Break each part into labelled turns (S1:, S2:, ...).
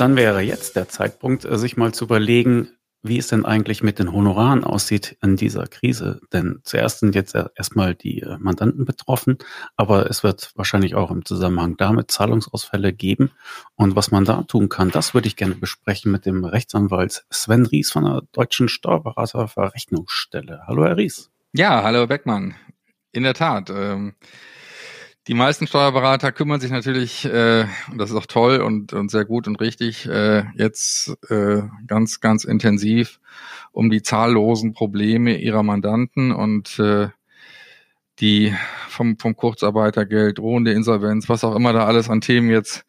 S1: dann wäre jetzt der Zeitpunkt, äh, sich mal zu überlegen, wie es denn eigentlich mit den Honoraren aussieht in dieser Krise. Denn zuerst sind jetzt erstmal die äh, Mandanten betroffen, aber es wird wahrscheinlich auch im Zusammenhang damit Zahlungsausfälle geben. Und was man da tun kann, das würde ich gerne besprechen mit dem Rechtsanwalt Sven Ries von der Deutschen Steuerberaterverrechnungsstelle. Hallo, Herr Ries.
S2: Ja, hallo, Beckmann. In der Tat. Ähm die meisten Steuerberater kümmern sich natürlich, äh, und das ist auch toll und, und sehr gut und richtig, äh, jetzt äh, ganz, ganz intensiv um die zahllosen Probleme ihrer Mandanten und äh, die vom, vom Kurzarbeitergeld, drohende Insolvenz, was auch immer da alles an Themen jetzt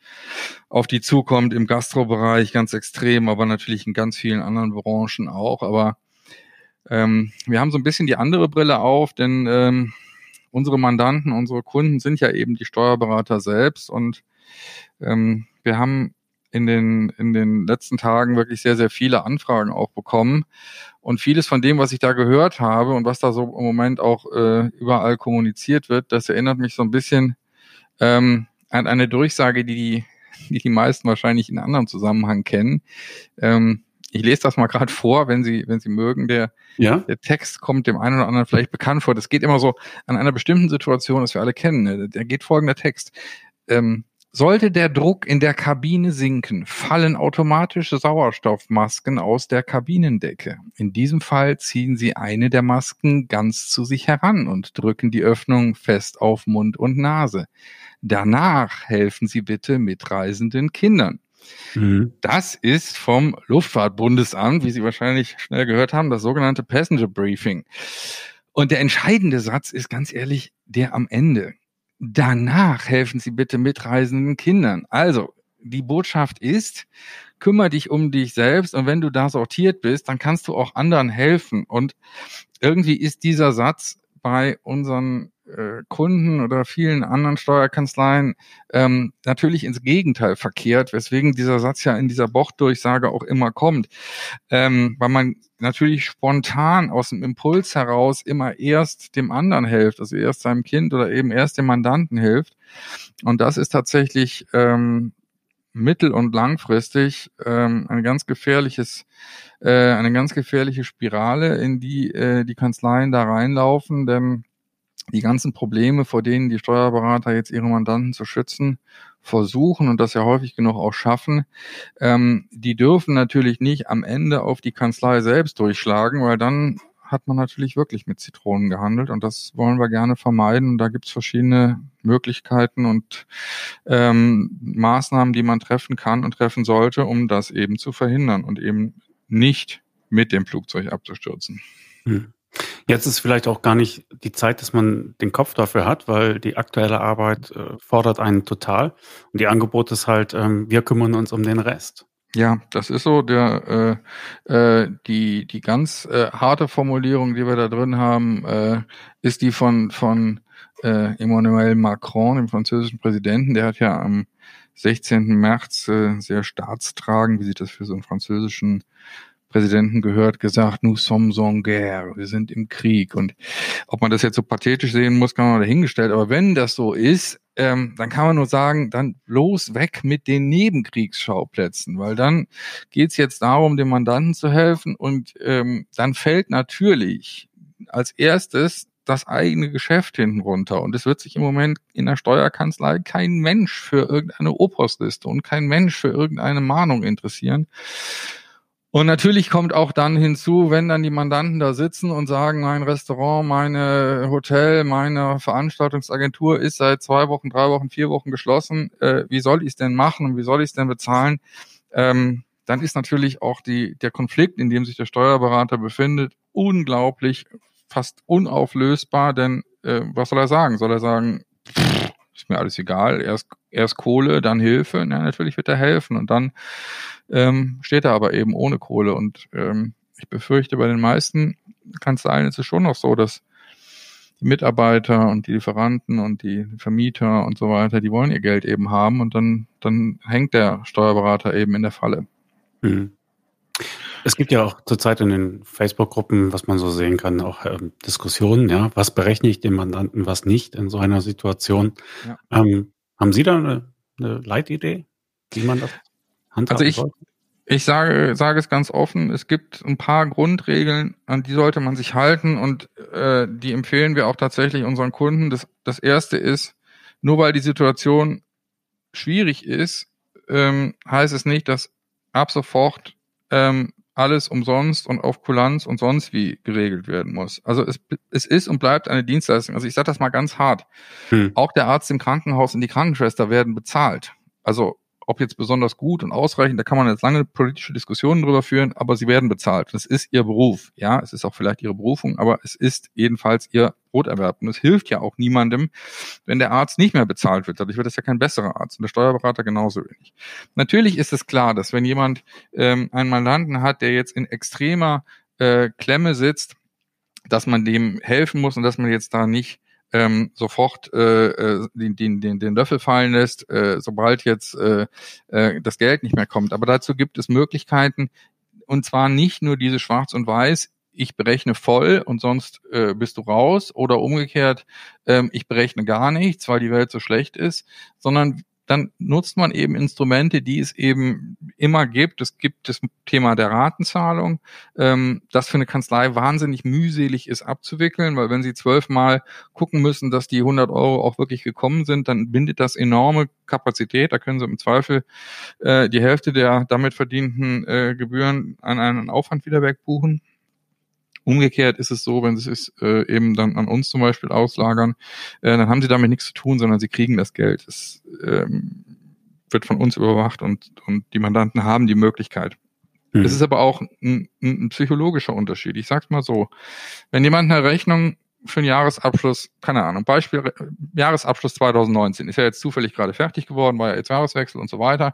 S2: auf die zukommt, im Gastrobereich ganz extrem, aber natürlich in ganz vielen anderen Branchen auch. Aber ähm, wir haben so ein bisschen die andere Brille auf, denn ähm, unsere Mandanten, unsere Kunden sind ja eben die Steuerberater selbst und ähm, wir haben in den, in den letzten Tagen wirklich sehr, sehr viele Anfragen auch bekommen. Und vieles von dem, was ich da gehört habe und was da so im Moment auch äh, überall kommuniziert wird, das erinnert mich so ein bisschen ähm, an eine Durchsage, die die, die, die meisten wahrscheinlich in anderen Zusammenhang kennen. Ähm, ich lese das mal gerade vor, wenn Sie, wenn Sie mögen. Der, ja? der Text kommt dem einen oder anderen vielleicht bekannt vor. Das geht immer so an einer bestimmten Situation, das wir alle kennen. Ne? Der geht folgender Text. Ähm, sollte der Druck in der Kabine sinken, fallen automatisch Sauerstoffmasken aus der Kabinendecke. In diesem Fall ziehen Sie eine der Masken ganz zu sich heran und drücken die Öffnung fest auf Mund und Nase. Danach helfen Sie bitte mitreisenden Kindern. Mhm. Das ist vom Luftfahrtbundesamt, wie Sie wahrscheinlich schnell gehört haben, das sogenannte Passenger Briefing. Und der entscheidende Satz ist ganz ehrlich der am Ende. Danach helfen Sie bitte mitreisenden Kindern. Also, die Botschaft ist, kümmere dich um dich selbst und wenn du da sortiert bist, dann kannst du auch anderen helfen. Und irgendwie ist dieser Satz bei unseren Kunden oder vielen anderen Steuerkanzleien ähm, natürlich ins Gegenteil verkehrt, weswegen dieser Satz ja in dieser Bochtdurchsage auch immer kommt, ähm, weil man natürlich spontan aus dem Impuls heraus immer erst dem anderen hilft, also erst seinem Kind oder eben erst dem Mandanten hilft. Und das ist tatsächlich ähm, mittel- und langfristig ähm, ein ganz gefährliches, äh, eine ganz gefährliche Spirale, in die äh, die Kanzleien da reinlaufen, denn die ganzen Probleme, vor denen die Steuerberater jetzt ihre Mandanten zu schützen versuchen und das ja häufig genug auch schaffen, ähm, die dürfen natürlich nicht am Ende auf die Kanzlei selbst durchschlagen, weil dann hat man natürlich wirklich mit Zitronen gehandelt und das wollen wir gerne vermeiden. Da gibt es verschiedene Möglichkeiten und ähm, Maßnahmen, die man treffen kann und treffen sollte, um das eben zu verhindern und eben nicht mit dem Flugzeug abzustürzen.
S1: Hm. Jetzt ist vielleicht auch gar nicht die Zeit, dass man den Kopf dafür hat, weil die aktuelle Arbeit äh, fordert einen total. Und die Angebot ist halt, ähm, wir kümmern uns um den Rest.
S2: Ja, das ist so. Der äh, äh, die die ganz äh, harte Formulierung, die wir da drin haben, äh, ist die von von äh, Emmanuel Macron, dem französischen Präsidenten. Der hat ja am 16. März äh, sehr staatstragend, wie sich das für so einen französischen Präsidenten gehört, gesagt, nous sommes en guerre, wir sind im Krieg. Und ob man das jetzt so pathetisch sehen muss, kann man dahingestellt. Aber wenn das so ist, ähm, dann kann man nur sagen, dann bloß weg mit den Nebenkriegsschauplätzen, weil dann geht's jetzt darum, dem Mandanten zu helfen und ähm, dann fällt natürlich als erstes das eigene Geschäft hinten runter. Und es wird sich im Moment in der Steuerkanzlei kein Mensch für irgendeine Opostliste und kein Mensch für irgendeine Mahnung interessieren. Und natürlich kommt auch dann hinzu, wenn dann die Mandanten da sitzen und sagen, mein Restaurant, meine Hotel, meine Veranstaltungsagentur ist seit zwei Wochen, drei Wochen, vier Wochen geschlossen. Äh, wie soll ich es denn machen und wie soll ich es denn bezahlen? Ähm, dann ist natürlich auch die, der Konflikt, in dem sich der Steuerberater befindet, unglaublich, fast unauflösbar. Denn äh, was soll er sagen? Soll er sagen, pff, ist mir alles egal, erst, erst Kohle, dann Hilfe? Na, natürlich wird er helfen und dann ähm, steht er aber eben ohne Kohle. Und ähm, ich befürchte, bei den meisten Kanzleien ist es schon noch so, dass die Mitarbeiter und die Lieferanten und die Vermieter und so weiter, die wollen ihr Geld eben haben und dann, dann hängt der Steuerberater eben in der Falle. Mhm.
S1: Es gibt ja auch zurzeit in den Facebook-Gruppen, was man so sehen kann, auch ähm, Diskussionen, ja, was berechne ich dem Mandanten, was nicht in so einer Situation. Ja. Ähm, haben Sie da eine, eine Leitidee, wie man das
S2: handhaben also ich, sollte? Ich sage, sage es ganz offen, es gibt ein paar Grundregeln, an die sollte man sich halten und äh, die empfehlen wir auch tatsächlich unseren Kunden. Das, das erste ist, nur weil die Situation schwierig ist, ähm, heißt es nicht, dass ab sofort ähm, alles umsonst und auf Kulanz und sonst wie geregelt werden muss. Also es, es ist und bleibt eine Dienstleistung. Also ich sage das mal ganz hart. Hm. Auch der Arzt im Krankenhaus und die Krankenschwester werden bezahlt. Also ob jetzt besonders gut und ausreichend, da kann man jetzt lange politische Diskussionen drüber führen, aber sie werden bezahlt. Das ist ihr Beruf. Ja, es ist auch vielleicht ihre Berufung, aber es ist jedenfalls ihr Broterwerb. Und es hilft ja auch niemandem, wenn der Arzt nicht mehr bezahlt wird. Dadurch wird es ja kein besserer Arzt und der Steuerberater genauso wenig. Natürlich ist es klar, dass wenn jemand ähm, einen Mandanten hat, der jetzt in extremer äh, Klemme sitzt, dass man dem helfen muss und dass man jetzt da nicht ähm, sofort äh, äh, den, den, den, den Löffel fallen lässt, äh, sobald jetzt äh, äh, das Geld nicht mehr kommt. Aber dazu gibt es Möglichkeiten, und zwar nicht nur diese Schwarz und Weiß, ich berechne voll und sonst äh, bist du raus, oder umgekehrt, ähm, ich berechne gar nichts, weil die Welt so schlecht ist, sondern dann nutzt man eben Instrumente, die es eben immer gibt. Es gibt das Thema der Ratenzahlung, ähm, das für eine Kanzlei wahnsinnig mühselig ist abzuwickeln, weil wenn Sie zwölfmal gucken müssen, dass die 100 Euro auch wirklich gekommen sind, dann bindet das enorme Kapazität. Da können Sie im Zweifel äh, die Hälfte der damit verdienten äh, Gebühren an einen Aufwand wieder wegbuchen. Umgekehrt ist es so, wenn sie es äh, eben dann an uns zum Beispiel auslagern, äh, dann haben sie damit nichts zu tun, sondern sie kriegen das Geld. Es ähm, wird von uns überwacht und, und die Mandanten haben die Möglichkeit. Mhm. Es ist aber auch ein, ein psychologischer Unterschied. Ich sag's mal so. Wenn jemand eine Rechnung für einen Jahresabschluss, keine Ahnung, Beispiel Jahresabschluss 2019, ist ja jetzt zufällig gerade fertig geworden, war ja jetzt Jahreswechsel und so weiter.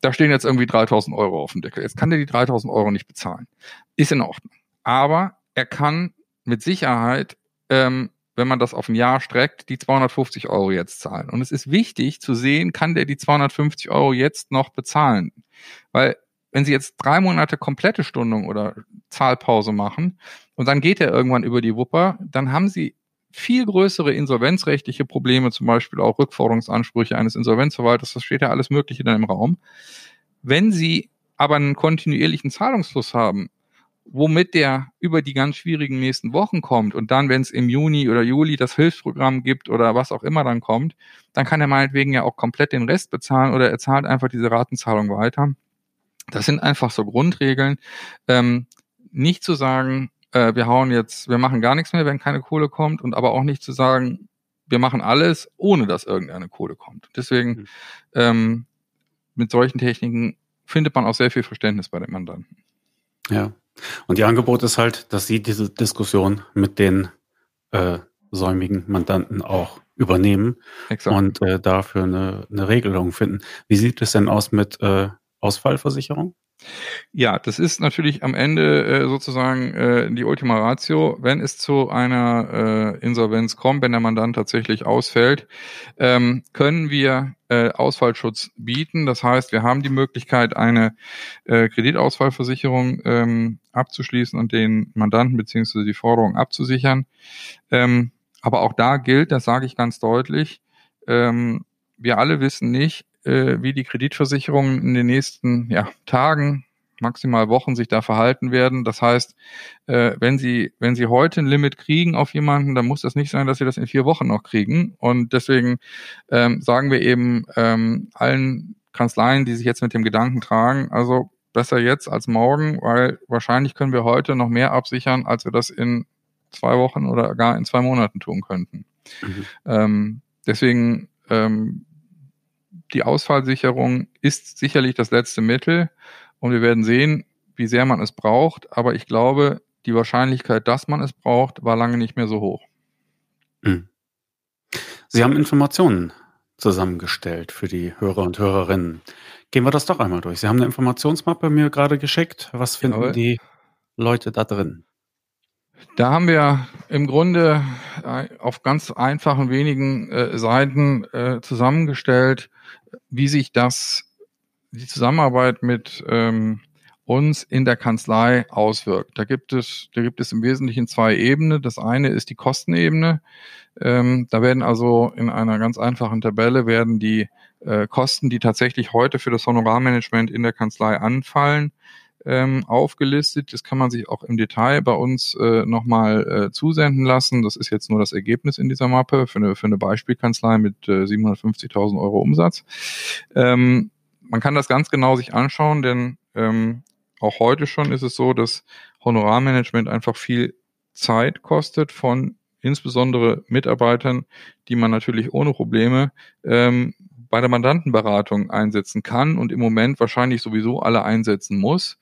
S2: Da stehen jetzt irgendwie 3000 Euro auf dem Deckel. Jetzt kann der die 3000 Euro nicht bezahlen. Ist in Ordnung. Aber er kann mit Sicherheit, ähm, wenn man das auf ein Jahr streckt, die 250 Euro jetzt zahlen. Und es ist wichtig zu sehen, kann der die 250 Euro jetzt noch bezahlen? Weil wenn Sie jetzt drei Monate komplette Stundung oder Zahlpause machen und dann geht er irgendwann über die Wupper, dann haben Sie viel größere insolvenzrechtliche Probleme, zum Beispiel auch Rückforderungsansprüche eines Insolvenzverwalters, das steht ja alles Mögliche dann im Raum. Wenn Sie aber einen kontinuierlichen Zahlungsfluss haben, womit der über die ganz schwierigen nächsten Wochen kommt und dann, wenn es im Juni oder Juli das Hilfsprogramm gibt oder was auch immer dann kommt, dann kann er meinetwegen ja auch komplett den Rest bezahlen oder er zahlt einfach diese Ratenzahlung weiter. Das sind einfach so Grundregeln. Ähm, nicht zu sagen, äh, wir hauen jetzt, wir machen gar nichts mehr, wenn keine Kohle kommt und aber auch nicht zu sagen, wir machen alles, ohne dass irgendeine Kohle kommt. Deswegen mhm. ähm, mit solchen Techniken findet man auch sehr viel Verständnis bei den Mandanten.
S1: Ja, und Ihr Angebot ist halt, dass Sie diese Diskussion mit den äh, säumigen Mandanten auch übernehmen Exakt. und äh, dafür eine, eine Regelung finden. Wie sieht es denn aus mit äh, Ausfallversicherung?
S2: Ja, das ist natürlich am Ende äh, sozusagen äh, die Ultima Ratio. Wenn es zu einer äh, Insolvenz kommt, wenn der Mandant tatsächlich ausfällt, ähm, können wir äh, Ausfallschutz bieten. Das heißt, wir haben die Möglichkeit, eine äh, Kreditausfallversicherung ähm, abzuschließen und den Mandanten beziehungsweise die Forderung abzusichern. Ähm, aber auch da gilt, das sage ich ganz deutlich, ähm, wir alle wissen nicht, äh, wie die Kreditversicherungen in den nächsten ja, Tagen, maximal Wochen sich da verhalten werden. Das heißt, äh, wenn Sie, wenn Sie heute ein Limit kriegen auf jemanden, dann muss das nicht sein, dass Sie das in vier Wochen noch kriegen. Und deswegen ähm, sagen wir eben ähm, allen Kanzleien, die sich jetzt mit dem Gedanken tragen, also besser jetzt als morgen, weil wahrscheinlich können wir heute noch mehr absichern, als wir das in zwei Wochen oder gar in zwei Monaten tun könnten. Mhm. Ähm, deswegen ähm, die Ausfallsicherung ist sicherlich das letzte Mittel und wir werden sehen, wie sehr man es braucht. Aber ich glaube, die Wahrscheinlichkeit, dass man es braucht, war lange nicht mehr so hoch. Hm.
S1: Sie haben Informationen zusammengestellt für die Hörer und Hörerinnen. Gehen wir das doch einmal durch. Sie haben eine Informationsmappe mir gerade geschickt. Was finden Jawohl. die Leute da drin?
S2: Da haben wir im Grunde äh, auf ganz einfachen wenigen äh, Seiten äh, zusammengestellt, wie sich das, die Zusammenarbeit mit ähm, uns in der Kanzlei auswirkt. Da gibt es, da gibt es im Wesentlichen zwei Ebenen. Das eine ist die Kostenebene. Ähm, da werden also in einer ganz einfachen Tabelle werden die äh, Kosten, die tatsächlich heute für das Honorarmanagement in der Kanzlei anfallen, ähm, aufgelistet. Das kann man sich auch im Detail bei uns äh, nochmal äh, zusenden lassen. Das ist jetzt nur das Ergebnis in dieser Mappe für eine, für eine Beispielkanzlei mit äh, 750.000 Euro Umsatz. Ähm, man kann das ganz genau sich anschauen, denn ähm, auch heute schon ist es so, dass Honorarmanagement einfach viel Zeit kostet von insbesondere Mitarbeitern, die man natürlich ohne Probleme ähm, bei der Mandantenberatung einsetzen kann und im Moment wahrscheinlich sowieso alle einsetzen muss.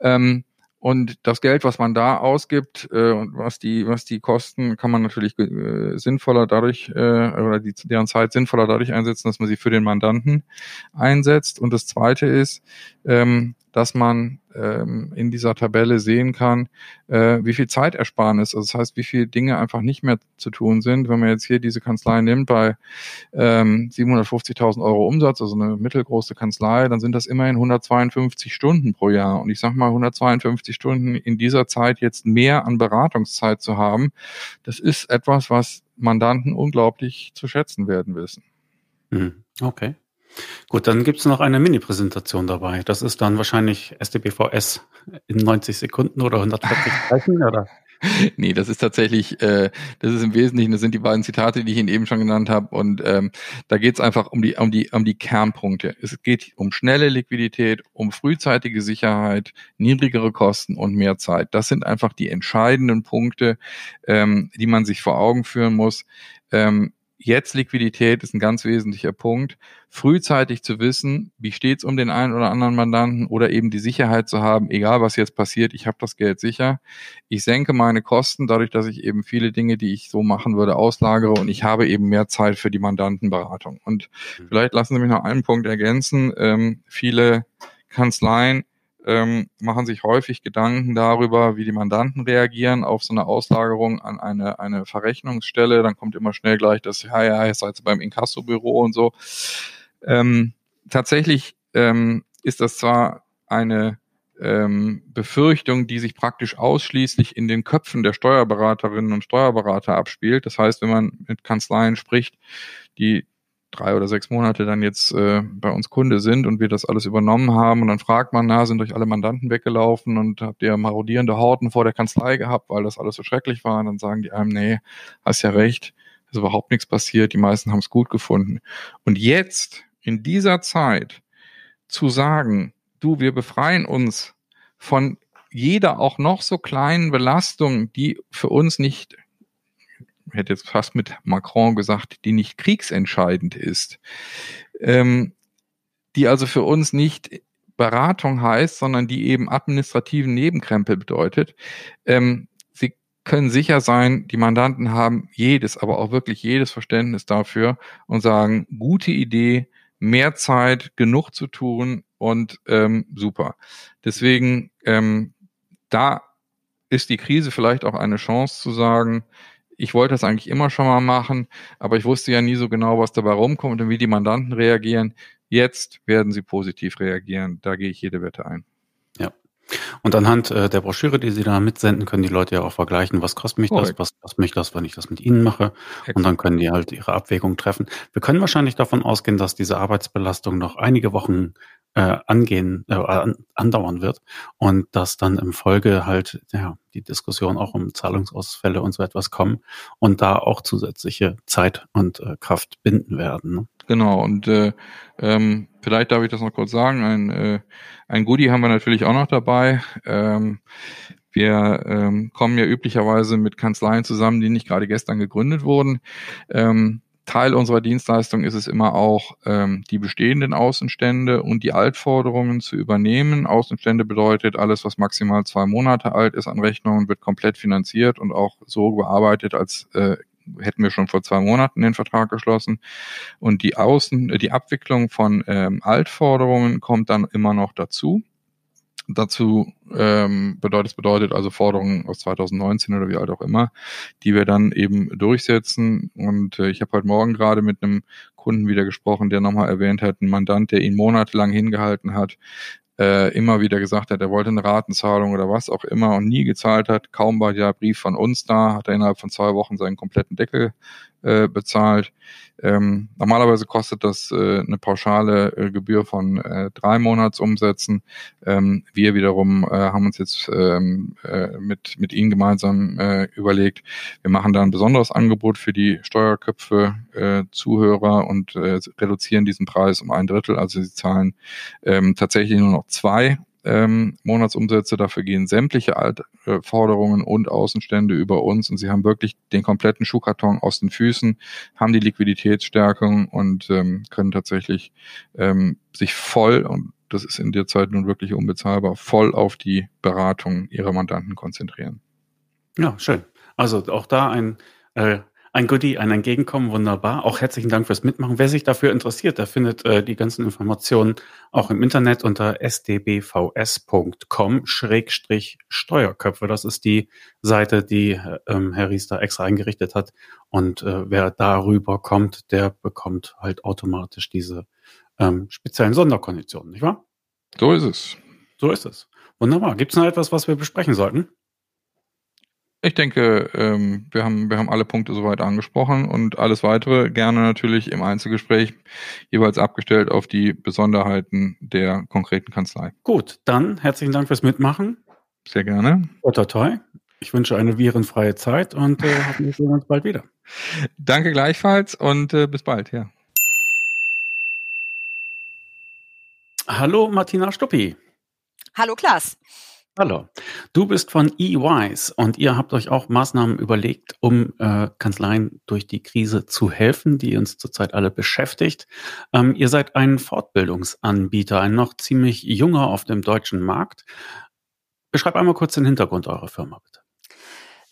S2: Ähm, und das Geld, was man da ausgibt äh, und was die, was die Kosten, kann man natürlich äh, sinnvoller dadurch äh, oder die, deren Zeit sinnvoller dadurch einsetzen, dass man sie für den Mandanten einsetzt. Und das Zweite ist, ähm, dass man ähm, in dieser Tabelle sehen kann, äh, wie viel Zeitersparnis, also das heißt, wie viele Dinge einfach nicht mehr zu tun sind. Wenn man jetzt hier diese Kanzlei nimmt bei ähm, 750.000 Euro Umsatz, also eine mittelgroße Kanzlei, dann sind das immerhin 152 Stunden pro Jahr. Und ich sage mal, 152 Stunden in dieser Zeit jetzt mehr an Beratungszeit zu haben, das ist etwas, was Mandanten unglaublich zu schätzen werden wissen.
S1: Mhm. Okay. Gut, dann gibt's noch eine Mini-Präsentation dabei. Das ist dann wahrscheinlich SDBVS in 90 Sekunden oder 140 Zeichen, oder?
S2: nee, das ist tatsächlich, äh, das ist im Wesentlichen, das sind die beiden Zitate, die ich Ihnen eben schon genannt habe. Und ähm, da geht es einfach um die, um die, um die Kernpunkte. Es geht um schnelle Liquidität, um frühzeitige Sicherheit, niedrigere Kosten und mehr Zeit. Das sind einfach die entscheidenden Punkte, ähm, die man sich vor Augen führen muss. Ähm, jetzt Liquidität ist ein ganz wesentlicher Punkt. Frühzeitig zu wissen, wie steht's um den einen oder anderen Mandanten oder eben die Sicherheit zu haben, egal was jetzt passiert, ich habe das Geld sicher. Ich senke meine Kosten dadurch, dass ich eben viele Dinge, die ich so machen würde, auslagere und ich habe eben mehr Zeit für die Mandantenberatung. Und mhm. vielleicht lassen Sie mich noch einen Punkt ergänzen. Ähm, viele Kanzleien ähm, machen sich häufig Gedanken darüber, wie die Mandanten reagieren auf so eine Auslagerung an eine, eine Verrechnungsstelle. Dann kommt immer schnell gleich das, ja, ja, jetzt seid ihr beim Inkassobüro und so. Ähm, tatsächlich ähm, ist das zwar eine ähm, Befürchtung, die sich praktisch ausschließlich in den Köpfen der Steuerberaterinnen und Steuerberater abspielt. Das heißt, wenn man mit Kanzleien spricht, die drei oder sechs Monate dann jetzt äh, bei uns Kunde sind und wir das alles übernommen haben und dann fragt man, na, sind euch alle Mandanten weggelaufen und habt ihr marodierende Horten vor der Kanzlei gehabt, weil das alles so schrecklich war und dann sagen die einem, nee, hast ja recht, ist überhaupt nichts passiert, die meisten haben es gut gefunden. Und jetzt, in dieser Zeit, zu sagen, du, wir befreien uns von jeder auch noch so kleinen Belastung, die für uns nicht hätte jetzt fast mit Macron gesagt, die nicht kriegsentscheidend ist, ähm, die also für uns nicht Beratung heißt, sondern die eben administrativen Nebenkrempel bedeutet. Ähm, Sie können sicher sein, die Mandanten haben jedes, aber auch wirklich jedes Verständnis dafür und sagen, gute Idee, mehr Zeit, genug zu tun und ähm, super. Deswegen, ähm, da ist die Krise vielleicht auch eine Chance zu sagen, ich wollte das eigentlich immer schon mal machen, aber ich wusste ja nie so genau, was dabei rumkommt und wie die Mandanten reagieren. Jetzt werden sie positiv reagieren. Da gehe ich jede Wette ein.
S1: Ja. Und anhand äh, der Broschüre, die Sie da mitsenden, können die Leute ja auch vergleichen, was kostet mich Correct. das, was kostet mich das, wenn ich das mit Ihnen mache. Exakt. Und dann können die halt ihre Abwägung treffen. Wir können wahrscheinlich davon ausgehen, dass diese Arbeitsbelastung noch einige Wochen äh, angehen, äh, andauern wird und dass dann im Folge halt ja, die Diskussion auch um Zahlungsausfälle und so etwas kommen und da auch zusätzliche Zeit und äh, Kraft binden werden. Ne?
S2: Genau, und äh, ähm, vielleicht darf ich das noch kurz sagen, ein, äh, ein Goodie haben wir natürlich auch noch dabei. Ähm, wir ähm, kommen ja üblicherweise mit Kanzleien zusammen, die nicht gerade gestern gegründet wurden. Ähm, Teil unserer Dienstleistung ist es immer auch, ähm, die bestehenden Außenstände und die Altforderungen zu übernehmen. Außenstände bedeutet, alles, was maximal zwei Monate alt ist an Rechnungen, wird komplett finanziert und auch so bearbeitet, als äh, hätten wir schon vor zwei Monaten den Vertrag geschlossen. Und die Außen, die Abwicklung von ähm, Altforderungen kommt dann immer noch dazu dazu ähm, bedeutet, bedeutet also Forderungen aus 2019 oder wie alt auch immer, die wir dann eben durchsetzen. Und äh, ich habe heute Morgen gerade mit einem Kunden wieder gesprochen, der nochmal erwähnt hat, ein Mandant, der ihn monatelang hingehalten hat, äh, immer wieder gesagt hat, er wollte eine Ratenzahlung oder was auch immer und nie gezahlt hat. Kaum war der Brief von uns da, hat er innerhalb von zwei Wochen seinen kompletten Deckel äh, bezahlt. Ähm, normalerweise kostet das äh, eine pauschale äh, Gebühr von äh, drei Monatsumsätzen. Ähm, wir wiederum äh, haben uns jetzt ähm, äh, mit, mit Ihnen gemeinsam äh, überlegt, wir machen da ein besonderes Angebot für die Steuerköpfe, äh, Zuhörer und äh, reduzieren diesen Preis um ein Drittel. Also sie zahlen ähm, tatsächlich nur noch zwei ähm, Monatsumsätze. Dafür gehen sämtliche Altforderungen und Außenstände über uns und sie haben wirklich den kompletten Schuhkarton aus den Füßen, haben die Liquiditätsstärkung und ähm, können tatsächlich ähm, sich voll und das ist in der Zeit nun wirklich unbezahlbar, voll auf die Beratung ihrer Mandanten konzentrieren.
S1: Ja, schön. Also auch da ein äh, ein Goodie, ein Entgegenkommen, wunderbar. Auch herzlichen Dank fürs Mitmachen. Wer sich dafür interessiert, der findet äh, die ganzen Informationen auch im Internet unter sdbvs.com-steuerköpfe. Das ist die Seite, die ähm, Herr Riester extra eingerichtet hat. Und äh, wer darüber kommt, der bekommt halt automatisch diese ähm, speziellen Sonderkonditionen, nicht wahr?
S2: So ist es.
S1: So ist es. Wunderbar. Gibt es noch etwas, was wir besprechen sollten?
S2: Ich denke, ähm, wir, haben, wir haben alle Punkte soweit angesprochen und alles weitere gerne natürlich im Einzelgespräch jeweils abgestellt auf die Besonderheiten der konkreten Kanzlei.
S1: Gut, dann herzlichen Dank fürs Mitmachen.
S2: Sehr gerne.
S1: Toi, toi. Ich wünsche eine virenfreie Zeit und äh, hoffentlich sehen wir uns bald wieder.
S2: Danke gleichfalls und äh, bis bald, ja.
S1: Hallo Martina Stuppi.
S3: Hallo Klaas.
S1: Hallo, du bist von EYs und ihr habt euch auch Maßnahmen überlegt, um äh, Kanzleien durch die Krise zu helfen, die uns zurzeit alle beschäftigt. Ähm, ihr seid ein Fortbildungsanbieter, ein noch ziemlich junger auf dem deutschen Markt. Beschreib einmal kurz den Hintergrund eurer Firma, bitte.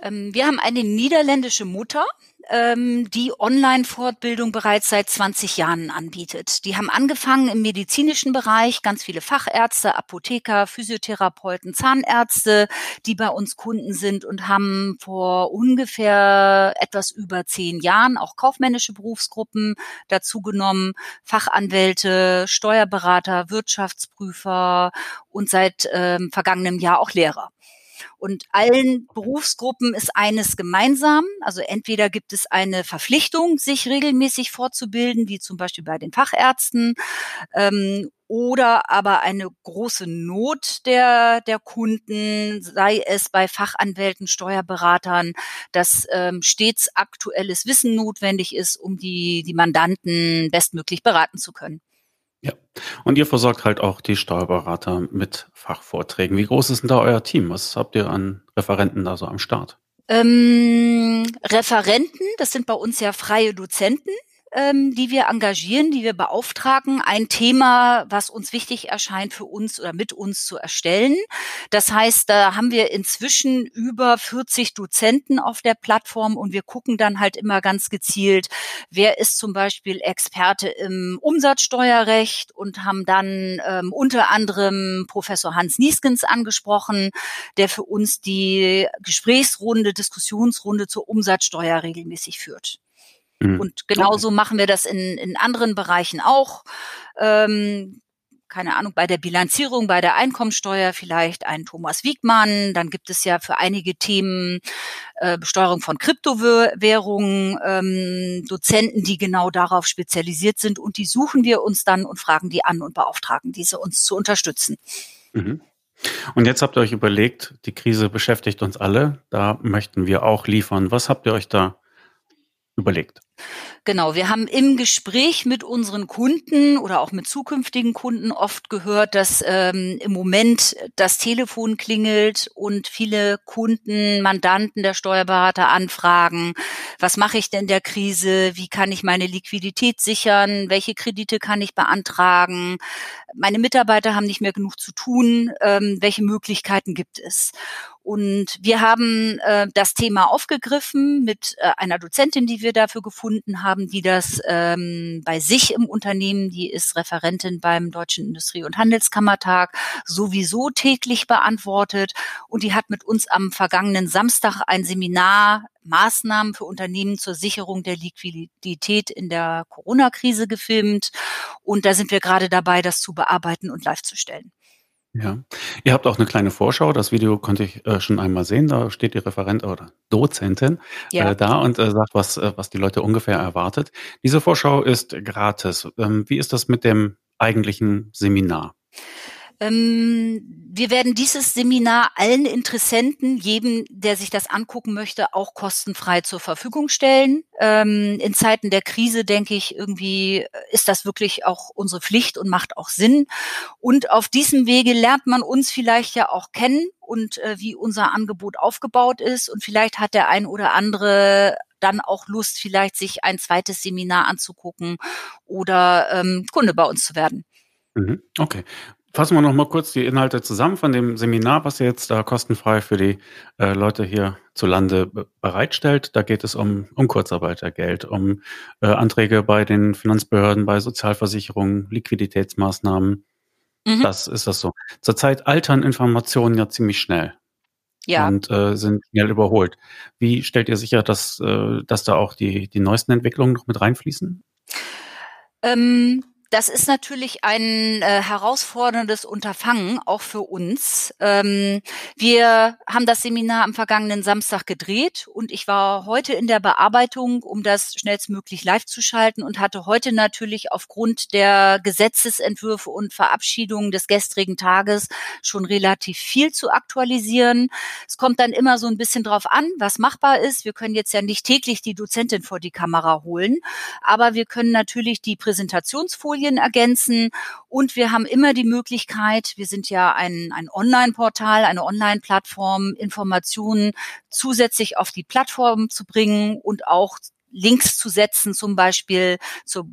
S3: Ähm, wir haben eine niederländische Mutter, ähm, die Online-Fortbildung bereits seit 20 Jahren anbietet. Die haben angefangen im medizinischen Bereich, ganz viele Fachärzte, Apotheker, Physiotherapeuten, Zahnärzte, die bei uns Kunden sind und haben vor ungefähr etwas über zehn Jahren auch kaufmännische Berufsgruppen dazu genommen, Fachanwälte, Steuerberater, Wirtschaftsprüfer und seit ähm, vergangenem Jahr auch Lehrer. Und allen Berufsgruppen ist eines gemeinsam. Also entweder gibt es eine Verpflichtung, sich regelmäßig fortzubilden, wie zum Beispiel bei den Fachärzten, ähm, oder aber eine große Not der, der Kunden, sei es bei Fachanwälten, Steuerberatern, dass ähm, stets aktuelles Wissen notwendig ist, um die, die Mandanten bestmöglich beraten zu können.
S1: Ja. Und ihr versorgt halt auch die Steuerberater mit Fachvorträgen. Wie groß ist denn da euer Team? Was habt ihr an Referenten da so am Start?
S3: Ähm, Referenten, das sind bei uns ja freie Dozenten, ähm, die wir engagieren, die wir beauftragen, ein Thema, was uns wichtig erscheint, für uns oder mit uns zu erstellen. Das heißt, da haben wir inzwischen über 40 Dozenten auf der Plattform und wir gucken dann halt immer ganz gezielt, wer ist zum Beispiel Experte im Umsatzsteuerrecht und haben dann ähm, unter anderem Professor Hans Nieskens angesprochen, der für uns die Gesprächsrunde, Diskussionsrunde zur Umsatzsteuer regelmäßig führt. Mhm. Und genauso okay. machen wir das in, in anderen Bereichen auch. Ähm, keine Ahnung, bei der Bilanzierung, bei der Einkommensteuer vielleicht ein Thomas Wiegmann. Dann gibt es ja für einige Themen äh, Besteuerung von Kryptowährungen ähm, Dozenten, die genau darauf spezialisiert sind. Und die suchen wir uns dann und fragen die an und beauftragen diese uns zu unterstützen.
S1: Mhm. Und jetzt habt ihr euch überlegt, die Krise beschäftigt uns alle. Da möchten wir auch liefern. Was habt ihr euch da überlegt?
S3: Genau, wir haben im Gespräch mit unseren Kunden oder auch mit zukünftigen Kunden oft gehört, dass ähm, im Moment das Telefon klingelt und viele Kunden, Mandanten der Steuerberater anfragen, was mache ich denn in der Krise, wie kann ich meine Liquidität sichern, welche Kredite kann ich beantragen, meine Mitarbeiter haben nicht mehr genug zu tun, ähm, welche Möglichkeiten gibt es. Und wir haben äh, das Thema aufgegriffen mit äh, einer Dozentin, die wir dafür gefunden haben, die das ähm, bei sich im Unternehmen, die ist Referentin beim Deutschen Industrie- und Handelskammertag, sowieso täglich beantwortet. Und die hat mit uns am vergangenen Samstag ein Seminar Maßnahmen für Unternehmen zur Sicherung der Liquidität in der Corona-Krise gefilmt. Und da sind wir gerade dabei, das zu bearbeiten und live zu stellen.
S1: Ja. Ihr habt auch eine kleine Vorschau. Das Video konnte ich äh, schon einmal sehen. Da steht die Referent oder Dozentin
S3: Ja.
S1: äh, da und äh, sagt, was, äh, was die Leute ungefähr erwartet. Diese Vorschau ist gratis. Ähm, wie ist das mit dem eigentlichen Seminar?
S3: Ähm, wir werden dieses Seminar allen Interessenten, jedem, der sich das angucken möchte, auch kostenfrei zur Verfügung stellen. Ähm, in Zeiten der Krise, denke ich, irgendwie ist das wirklich auch unsere Pflicht und macht auch Sinn. Und auf diesem Wege lernt man uns vielleicht ja auch kennen und äh, wie unser Angebot aufgebaut ist. Und vielleicht hat der ein oder andere dann auch Lust, vielleicht sich ein zweites Seminar anzugucken oder ähm, Kunde bei uns zu werden.
S1: Mhm. Okay. Fassen wir noch mal kurz die Inhalte zusammen von dem Seminar, was ihr jetzt da kostenfrei für die äh, Leute hier zu Lande bereitstellt. Da geht es um, um Kurzarbeitergeld, um äh, Anträge bei den Finanzbehörden, bei Sozialversicherungen, Liquiditätsmaßnahmen. Mhm. Das ist das so. Zurzeit altern Informationen ja ziemlich schnell. Ja. Und äh, sind schnell überholt. Wie stellt ihr sicher, dass, äh, dass da auch die, die neuesten Entwicklungen noch mit reinfließen?
S3: Ähm, das ist natürlich ein äh, herausforderndes Unterfangen, auch für uns. Ähm, wir haben das Seminar am vergangenen Samstag gedreht und ich war heute in der Bearbeitung, um das schnellstmöglich live zu schalten und hatte heute natürlich aufgrund der Gesetzesentwürfe und Verabschiedungen des gestrigen Tages schon relativ viel zu aktualisieren. Es kommt dann immer so ein bisschen drauf an, was machbar ist. Wir können jetzt ja nicht täglich die Dozentin vor die Kamera holen, aber wir können natürlich die Präsentationsfolie Folien ergänzen. Und wir haben immer die Möglichkeit, wir sind ja ein, ein Online-Portal, eine Online-Plattform, Informationen zusätzlich auf die Plattform zu bringen und auch Links zu setzen, zum Beispiel zur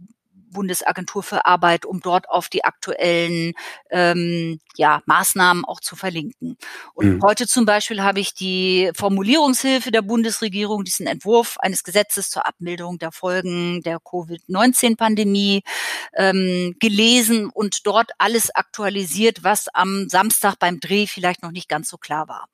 S3: Bundesagentur für Arbeit, um dort auf die aktuellen ähm, ja, Maßnahmen auch zu verlinken. Und mhm. heute zum Beispiel habe ich die Formulierungshilfe der Bundesregierung, diesen Entwurf eines Gesetzes zur Abmilderung der Folgen der Covid-19-Pandemie ähm, gelesen und dort alles aktualisiert, was am Samstag beim Dreh vielleicht noch nicht ganz so klar war.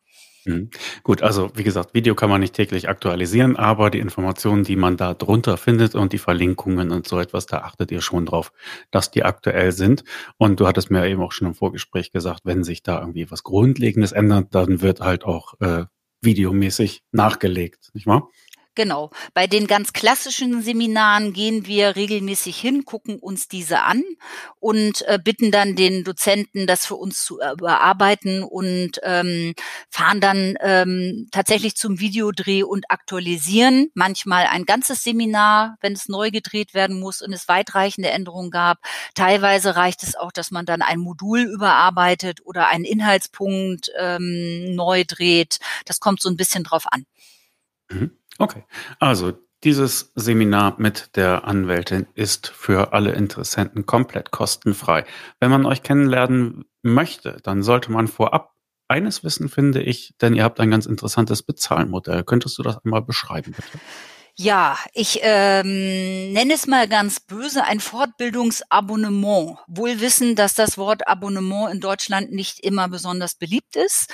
S1: Mhm. Gut, also wie gesagt, Video kann man nicht täglich aktualisieren, aber die Informationen, die man da drunter findet und die Verlinkungen und so etwas, da achtet ihr schon drauf, dass die aktuell sind. Und du hattest mir eben auch schon im Vorgespräch gesagt, wenn sich da irgendwie was Grundlegendes ändert, dann wird halt auch äh, videomäßig nachgelegt, nicht wahr?
S3: Genau. Bei den ganz klassischen Seminaren gehen wir regelmäßig hin, gucken uns diese an und äh, bitten dann den Dozenten, das für uns zu überarbeiten und ähm, fahren dann ähm, tatsächlich zum Videodreh und aktualisieren. Manchmal ein ganzes Seminar, wenn es neu gedreht werden muss und es weitreichende Änderungen gab. Teilweise reicht es auch, dass man dann ein Modul überarbeitet oder einen Inhaltspunkt ähm, neu dreht. Das kommt so ein bisschen drauf an.
S1: Mhm. Okay, also dieses Seminar mit der Anwältin ist für alle Interessenten komplett kostenfrei. Wenn man euch kennenlernen möchte, dann sollte man vorab eines wissen, finde ich, denn ihr habt ein ganz interessantes Bezahlmodell. Könntest du das einmal beschreiben, bitte?
S3: Ja, ich ähm, nenne es mal ganz böse ein Fortbildungsabonnement. Wohl wissen, dass das Wort Abonnement in Deutschland nicht immer besonders beliebt ist.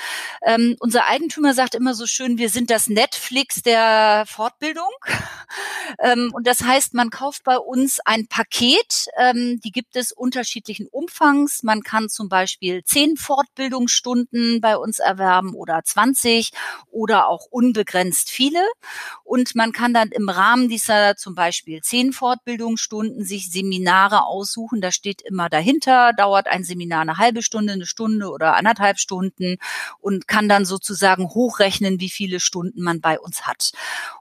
S3: Ähm, unser Eigentümer sagt immer so schön, wir sind das Netflix der Fortbildung. ähm, und das heißt, man kauft bei uns ein Paket. Ähm, die gibt es unterschiedlichen Umfangs. Man kann zum Beispiel zehn Fortbildungsstunden bei uns erwerben oder 20 oder auch unbegrenzt viele. Und man kann dann im Rahmen dieser zum Beispiel zehn Fortbildungsstunden sich Seminare aussuchen. Da steht immer dahinter, dauert ein Seminar eine halbe Stunde, eine Stunde oder anderthalb Stunden und kann dann sozusagen hochrechnen, wie viele Stunden man bei uns hat.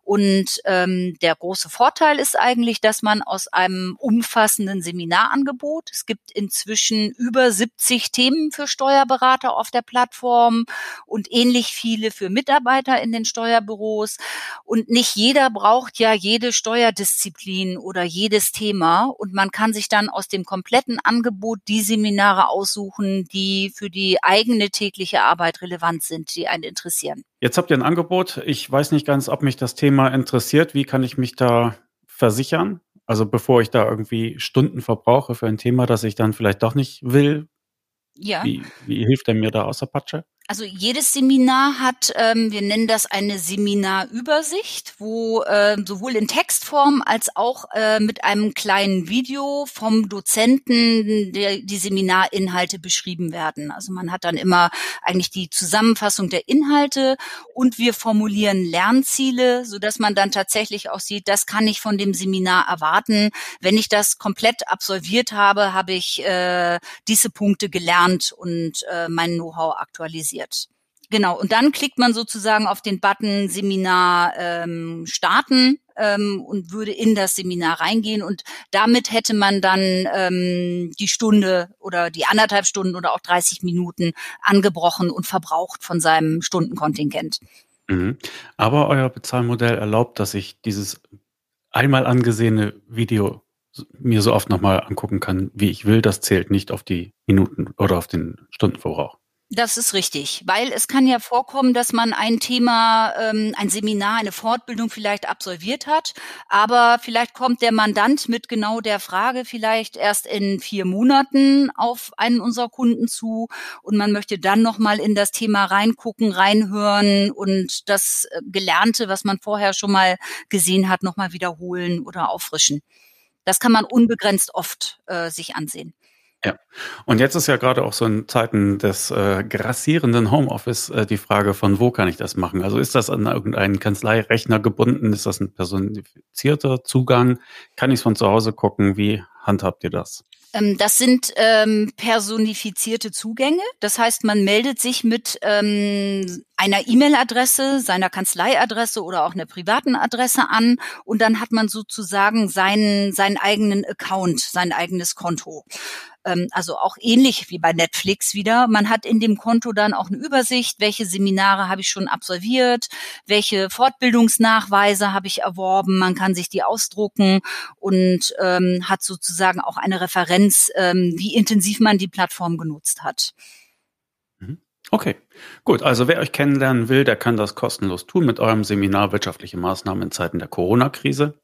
S3: Und ähm, der große Vorteil ist eigentlich, dass man aus einem umfassenden Seminarangebot, es gibt inzwischen über 70 Themen für Steuerberater auf der Plattform und ähnlich viele für Mitarbeiter in den Steuerbüros. Und nicht jeder braucht braucht ja jede Steuerdisziplin oder jedes Thema und man kann sich dann aus dem kompletten Angebot die Seminare aussuchen, die für die eigene tägliche Arbeit relevant sind, die einen interessieren.
S1: Jetzt habt ihr ein Angebot. Ich weiß nicht ganz, ob mich das Thema interessiert. Wie kann ich mich da versichern? Also bevor ich da irgendwie Stunden verbrauche für ein Thema, das ich dann vielleicht doch nicht will. Ja. Wie, wie hilft er mir da aus Apache?
S3: Also jedes Seminar hat, ähm, wir nennen das eine Seminarübersicht, wo äh, sowohl in Textform als auch äh, mit einem kleinen Video vom Dozenten der, die Seminarinhalte beschrieben werden. Also man hat dann immer eigentlich die Zusammenfassung der Inhalte und wir formulieren Lernziele, so dass man dann tatsächlich auch sieht, das kann ich von dem Seminar erwarten. Wenn ich das komplett absolviert habe, habe ich äh, diese Punkte gelernt und äh, mein Know-how aktualisiert passiert. Genau, und dann klickt man sozusagen auf den Button Seminar ähm, starten ähm, und würde in das Seminar reingehen und damit hätte man dann ähm, die Stunde oder die anderthalb Stunden oder auch 30 Minuten angebrochen und verbraucht von seinem Stundenkontingent.
S1: Mhm. Aber euer Bezahlmodell erlaubt, dass ich dieses einmal angesehene Video mir so oft nochmal angucken kann, wie ich will. Das zählt nicht auf die Minuten oder auf den Stundenverbrauch.
S3: Das ist richtig, weil es kann ja vorkommen, dass man ein Thema, ähm, ein Seminar, eine Fortbildung vielleicht absolviert hat, aber vielleicht kommt der Mandant mit genau der Frage vielleicht erst in vier Monaten auf einen unserer Kunden zu und man möchte dann noch mal in das Thema reingucken, reinhören und das äh, Gelernte, was man vorher schon mal gesehen hat, noch mal wiederholen oder auffrischen. Das kann man unbegrenzt oft äh, sich ansehen.
S1: Ja. Und jetzt ist ja gerade auch so in Zeiten des äh, grassierenden Homeoffice äh, die Frage von wo kann ich das machen? Also ist das an irgendeinen Kanzleirechner gebunden? Ist das ein personifizierter Zugang? Kann ich es von zu Hause gucken? Wie handhabt ihr das?
S3: Ähm, das sind ähm, personifizierte Zugänge. Das heißt, man meldet sich mit ähm, einer E-Mail-Adresse, seiner Kanzleiadresse oder auch einer privaten Adresse an und dann hat man sozusagen seinen, seinen eigenen Account, sein eigenes Konto. Ähm, also auch ähnlich wie bei Netflix wieder. Man hat in dem Konto dann auch eine Übersicht, welche Seminare habe ich schon absolviert, welche Fortbildungsnachweise habe ich erworben. Man kann sich die ausdrucken und ähm, hat sozusagen auch eine Referenz, ähm, wie intensiv man die Plattform genutzt hat.
S1: Okay, gut. Also wer euch kennenlernen will, der kann das kostenlos tun mit eurem Seminar Wirtschaftliche Maßnahmen in Zeiten der Corona-Krise.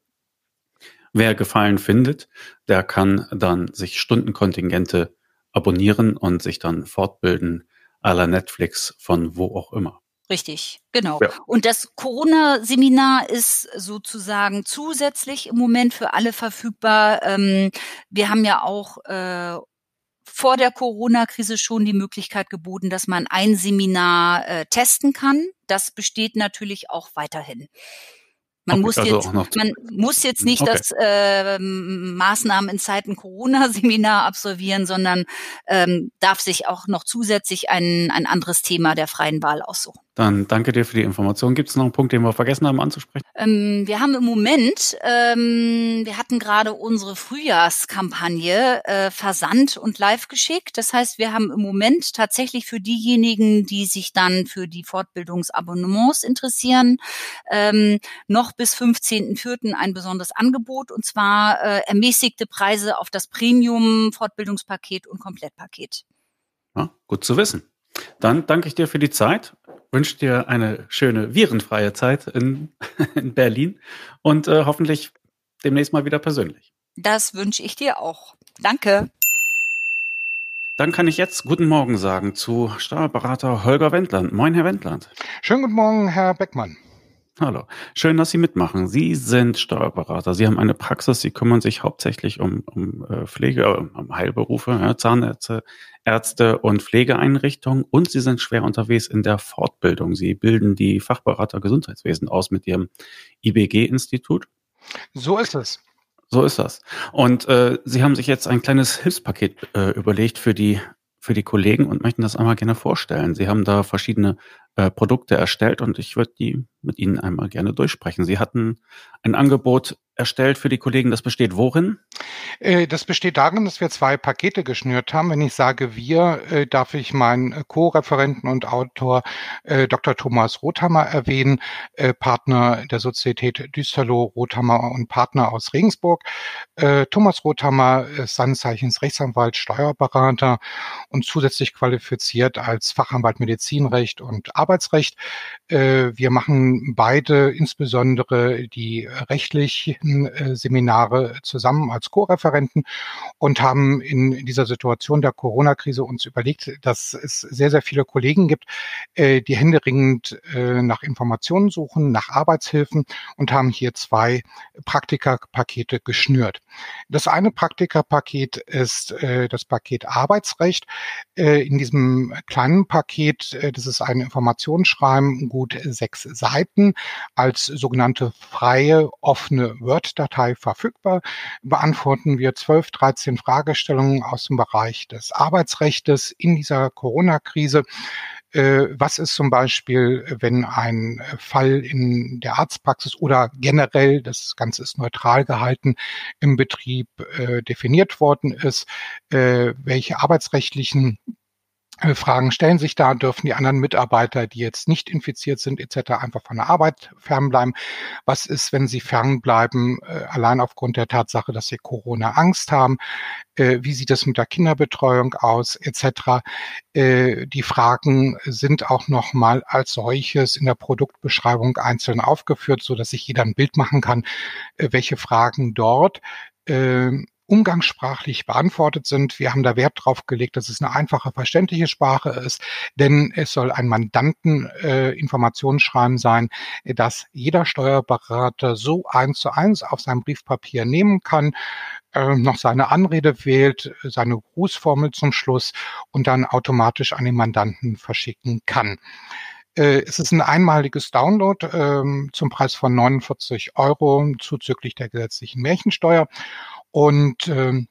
S1: Wer Gefallen findet, der kann dann sich Stundenkontingente abonnieren und sich dann fortbilden à la Netflix von wo auch immer.
S3: Richtig, genau. Ja. Und das Corona-Seminar ist sozusagen zusätzlich im Moment für alle verfügbar. Ähm, wir haben ja auch äh, vor der Corona-Krise schon die Möglichkeit geboten, dass man ein Seminar äh, testen kann. Das besteht natürlich auch weiterhin. Man, okay, muss, also jetzt, man muss jetzt nicht okay. das äh, Maßnahmen in Zeiten Corona-Seminar absolvieren, sondern ähm, darf sich auch noch zusätzlich ein, ein anderes Thema der freien Wahl aussuchen.
S1: Dann danke dir für die Information. Gibt es noch einen Punkt, den wir vergessen haben anzusprechen?
S3: Ähm, wir haben im Moment, ähm, wir hatten gerade unsere Frühjahrskampagne äh, versandt und live geschickt. Das heißt, wir haben im Moment tatsächlich für diejenigen, die sich dann für die Fortbildungsabonnements interessieren, ähm, noch bis 15.04. ein besonderes Angebot und zwar äh, ermäßigte Preise auf das Premium-Fortbildungspaket und Komplettpaket.
S1: Ja, gut zu wissen. Dann danke ich dir für die Zeit, wünsche dir eine schöne virenfreie Zeit in, in Berlin und äh, hoffentlich demnächst mal wieder persönlich.
S3: Das wünsche ich dir auch. Danke.
S1: Dann kann ich jetzt guten Morgen sagen zu Steuerberater Holger Wendland. Moin, Herr Wendland.
S4: Schönen guten Morgen, Herr Beckmann.
S1: Hallo. Schön, dass Sie mitmachen. Sie sind Steuerberater. Sie haben eine Praxis. Sie kümmern sich hauptsächlich um, um äh, Pflege, äh, um Heilberufe, ja, Zahnärzte, Ärzte und Pflegeeinrichtungen. Und Sie sind schwer unterwegs in der Fortbildung. Sie bilden die Fachberater Gesundheitswesen aus mit Ihrem IBG-Institut.
S4: So ist es.
S1: So ist das. Und äh, Sie haben sich jetzt ein kleines Hilfspaket äh, überlegt für die für die Kollegen und möchten das einmal gerne vorstellen. Sie haben da verschiedene äh, Produkte erstellt und ich würde die mit Ihnen einmal gerne durchsprechen. Sie hatten ein Angebot erstellt für die Kollegen. Das besteht worin?
S4: Äh, das besteht darin, dass wir zwei Pakete geschnürt haben. Wenn ich sage wir, äh, darf ich meinen Co-Referenten und Autor äh, Dr. Thomas Rothammer erwähnen, Partner der Sozietät Düsterloh, Rothammer und Partner aus Regensburg. Thomas Rothammer ist seines Zeichens Rechtsanwalt, Steuerberater und zusätzlich qualifiziert als Fachanwalt Medizinrecht und Arbeitsrecht. Wir machen beide insbesondere die rechtlichen Seminare zusammen als Co-Referenten und haben in dieser Situation der Corona-Krise uns überlegt, dass es sehr, sehr viele Kollegen gibt, äh, die händeringend äh, nach Informationen suchen, nach Arbeitshilfen und haben hier zwei Praktika-Pakete geschnürt. Das eine Praktika-Paket ist äh, das Paket Arbeitsrecht. Äh, in diesem kleinen Paket, äh, das ist ein Informationsschreiben, gut sechs Seiten, als sogenannte freie, offene Word-Datei verfügbar, beantworten wir zwölf, dreizehn Fragestellungen aus dem Bereich des Arbeitsrechts in dieser Corona-Krise. Äh, was ist zum Beispiel, wenn ein Fall in der Arztpraxis oder generell, das Ganze ist neutral gehalten, im Betrieb äh, definiert worden ist? Äh, welche arbeitsrechtlichen Fragen stellen sich da, dürfen die anderen Mitarbeiter, die jetzt nicht infiziert sind, etc., einfach von der Arbeit fernbleiben? Was ist, wenn sie fernbleiben, äh, allein aufgrund der Tatsache, dass sie Corona-Angst haben? Äh, wie sieht es mit der Kinderbetreuung aus, etc.? Äh, die Fragen sind auch nochmal als solches in der Produktbeschreibung einzeln aufgeführt, so dass sich jeder ein Bild machen kann, äh, welche Fragen dort ähm, umgangssprachlich beantwortet sind. Wir haben da Wert drauf gelegt, dass es eine einfache, verständliche Sprache ist, denn es soll ein Mandanten-Informationsschreiben äh, sein, dass jeder Steuerberater so eins zu eins auf sein Briefpapier nehmen kann, äh, noch seine Anrede wählt, seine Grußformel zum Schluss und dann automatisch an den Mandanten verschicken kann. Äh, es ist ein einmaliges Download ähm, zum Preis von 49 Euro zuzüglich der gesetzlichen Märchensteuer. Und ähm,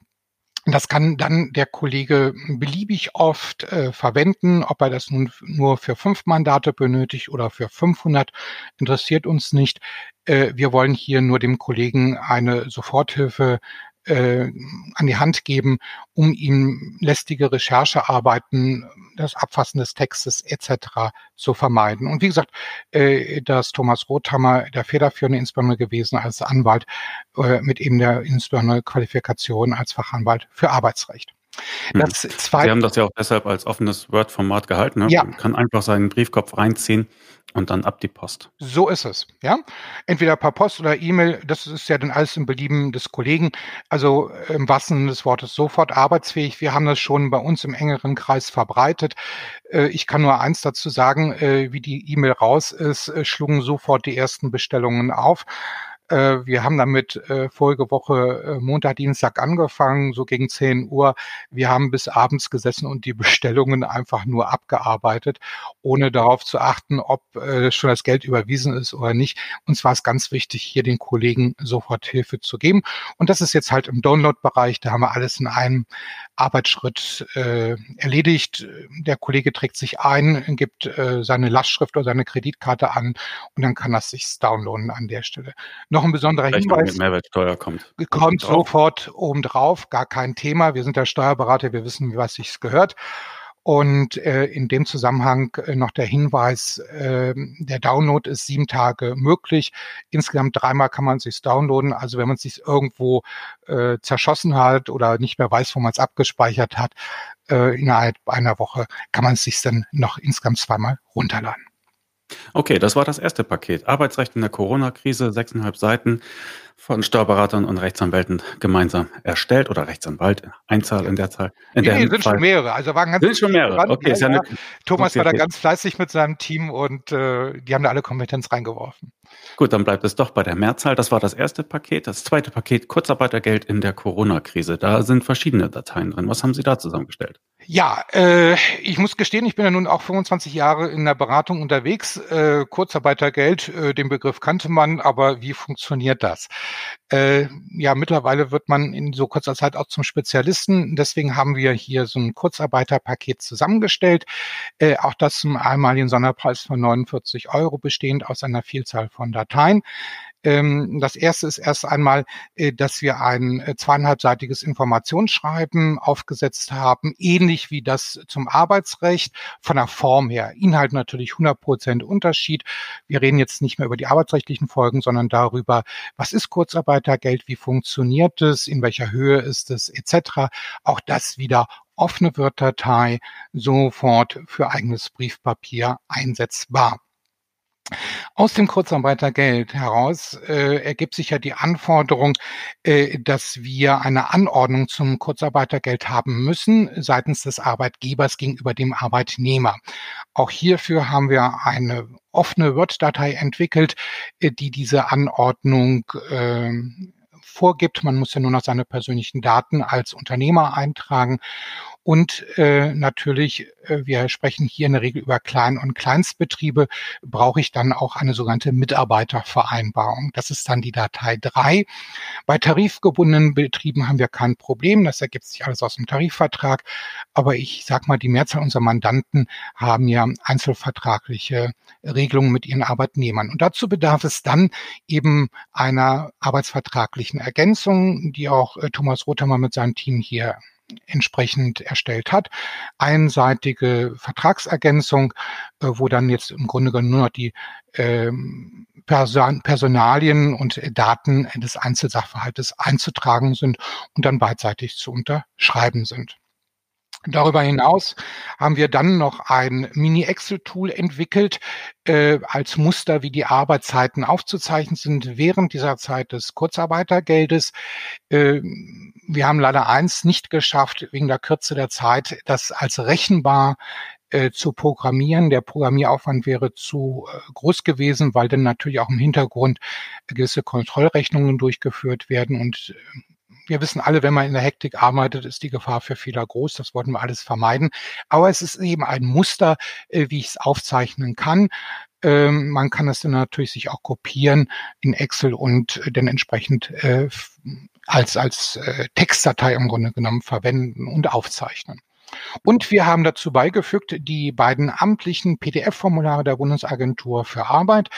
S4: das kann dann der Kollege beliebig oft äh, verwenden, ob er das nun nur für fünf Mandate benötigt oder für 500, interessiert uns nicht. Äh, wir wollen hier nur dem Kollegen eine Soforthilfe äh, an die Hand geben, um ihm lästige Recherchearbeiten, das Abfassen des Textes etc. zu vermeiden. Und wie gesagt, äh, dass Thomas Rothammer der federführende insbesondere gewesen als Anwalt äh, mit eben der insbesondere Qualifikation als Fachanwalt für Arbeitsrecht.
S1: Das zweite, Sie haben das ja auch deshalb als offenes Word-Format gehalten. Ne? Ja. Man kann einfach seinen Briefkopf reinziehen und dann ab die Post.
S4: So ist es, ja. Entweder per Post oder E-Mail, das ist ja dann alles im Belieben des Kollegen. Also im wahrsten Sinne des Wortes sofort arbeitsfähig. Wir haben das schon bei uns im engeren Kreis verbreitet. Äh, ich kann nur eins dazu sagen, äh, wie die E-Mail raus ist, äh, schlugen sofort die ersten Bestellungen auf. Äh, wir haben damit äh, vorige Woche äh, Montag, Dienstag angefangen, so gegen 10 Uhr. Wir haben bis abends gesessen und die Bestellungen einfach nur abgearbeitet, ohne darauf zu achten, ob schon das Geld überwiesen ist oder nicht. Uns war es ganz wichtig, hier den Kollegen sofort Hilfe zu geben. Und das ist jetzt halt im Download-Bereich. Da haben wir alles in einem Arbeitsschritt äh, erledigt. Der Kollege trägt sich ein, gibt äh, seine Lastschrift oder seine Kreditkarte an und dann kann das sich downloaden an der Stelle. Noch ein besonderer Vielleicht Hinweis. Mit
S1: Mehrwertsteuer kommt.
S4: Kommt sofort obendrauf, gar kein Thema. Wir sind der Steuerberater, wir wissen, was sich gehört. Und äh, in dem Zusammenhang äh, noch der Hinweis, äh, der Download ist sieben Tage möglich. Insgesamt dreimal kann man sich downloaden. Also wenn man es sich irgendwo äh, zerschossen hat oder nicht mehr weiß, wo man es abgespeichert hat, äh, innerhalb einer Woche kann man es sich dann noch insgesamt zweimal runterladen.
S1: Okay, das war das erste Paket. Arbeitsrecht in der Corona-Krise, sechseinhalb Seiten von Steuerberatern und Rechtsanwälten gemeinsam erstellt oder Rechtsanwalt, Einzahl in der Zahl. In
S4: nee, nee, sind Fall. schon mehrere. Also waren ganz
S1: sind schon mehrere. Dran. Okay,
S4: ja, ja. Thomas war da ganz fleißig mit seinem Team und äh, die haben da alle Kompetenz reingeworfen.
S1: Gut, dann bleibt es doch bei der Mehrzahl. Das war das erste Paket. Das zweite Paket Kurzarbeitergeld in der Corona-Krise. Da sind verschiedene Dateien drin. Was haben Sie da zusammengestellt?
S4: Ja, äh, ich muss gestehen, ich bin ja nun auch 25 Jahre in der Beratung unterwegs. Äh, Kurzarbeitergeld, äh, den Begriff kannte man, aber wie funktioniert das? Äh, ja, mittlerweile wird man in so kurzer Zeit auch zum Spezialisten. Deswegen haben wir hier so ein Kurzarbeiterpaket zusammengestellt. Äh, auch das zum einmaligen Sonderpreis von 49 Euro bestehend aus einer Vielzahl von Dateien. Ähm, das erste ist erst einmal, äh, dass wir ein äh, zweieinhalbseitiges Informationsschreiben aufgesetzt haben, ähnlich wie das zum Arbeitsrecht, von der Form her. Inhalt natürlich 100 Prozent Unterschied. Wir reden jetzt nicht mehr über die arbeitsrechtlichen Folgen, sondern darüber, was ist Kurzarbeitergeld, wie funktioniert es, in welcher Höhe ist es, etc. Auch das wieder offene Word-Datei, sofort für eigenes Briefpapier einsetzbar. Aus dem Kurzarbeitergeld heraus äh, ergibt sich ja die Anforderung, äh, dass wir eine Anordnung zum Kurzarbeitergeld haben müssen seitens des Arbeitgebers gegenüber dem Arbeitnehmer. Auch hierfür haben wir eine offene Word-Datei entwickelt, äh, die diese Anordnung äh, vorgibt. Man muss ja nur noch seine persönlichen Daten als Unternehmer eintragen und äh, natürlich, äh, wir sprechen hier in der Regel über Klein- und Kleinstbetriebe, brauche ich dann auch eine sogenannte Mitarbeitervereinbarung. Das ist dann die Datei 3. Bei tarifgebundenen Betrieben haben wir kein Problem, das ergibt sich alles aus dem Tarifvertrag. Aber ich sage mal, die Mehrzahl unserer Mandanten haben ja einzelvertragliche Regelungen mit ihren Arbeitnehmern. Und dazu bedarf es dann eben einer arbeitsvertraglichen Ergänzung, die auch äh, Thomas Rothammer mit seinem Team hier entsprechend erstellt hat. Einseitige Vertragsergänzung, äh, wo dann jetzt im Grunde genommen nur noch die ähm, Person Personalien und Daten des Einzelsachverhaltes einzutragen sind und dann beidseitig zu unterschreiben sind. Darüber hinaus haben wir dann noch ein Mini-Excel-Tool entwickelt äh, als Muster, wie die Arbeitszeiten aufzuzeichnen sind während dieser Zeit des Kurzarbeitergeldes. Äh, wir haben leider eins nicht geschafft, wegen der Kürze der Zeit, das als rechenbar äh, zu programmieren. Der Programmieraufwand wäre zu äh, groß gewesen, weil dann natürlich auch im Hintergrund gewisse Kontrollrechnungen durchgeführt werden und äh, wir wissen alle, wenn man in der Hektik arbeitet, ist die Gefahr für Fehler groß. Das wollten wir alles vermeiden. Aber es ist eben ein Muster, äh, wie ich es aufzeichnen kann. Ähm, man kann es dann natürlich sich auch kopieren in Excel und äh, dann entsprechend äh, als, als Textdatei im Grunde genommen verwenden und aufzeichnen. Und wir haben dazu beigefügt die beiden amtlichen PDF-Formulare der Bundesagentur für Arbeit.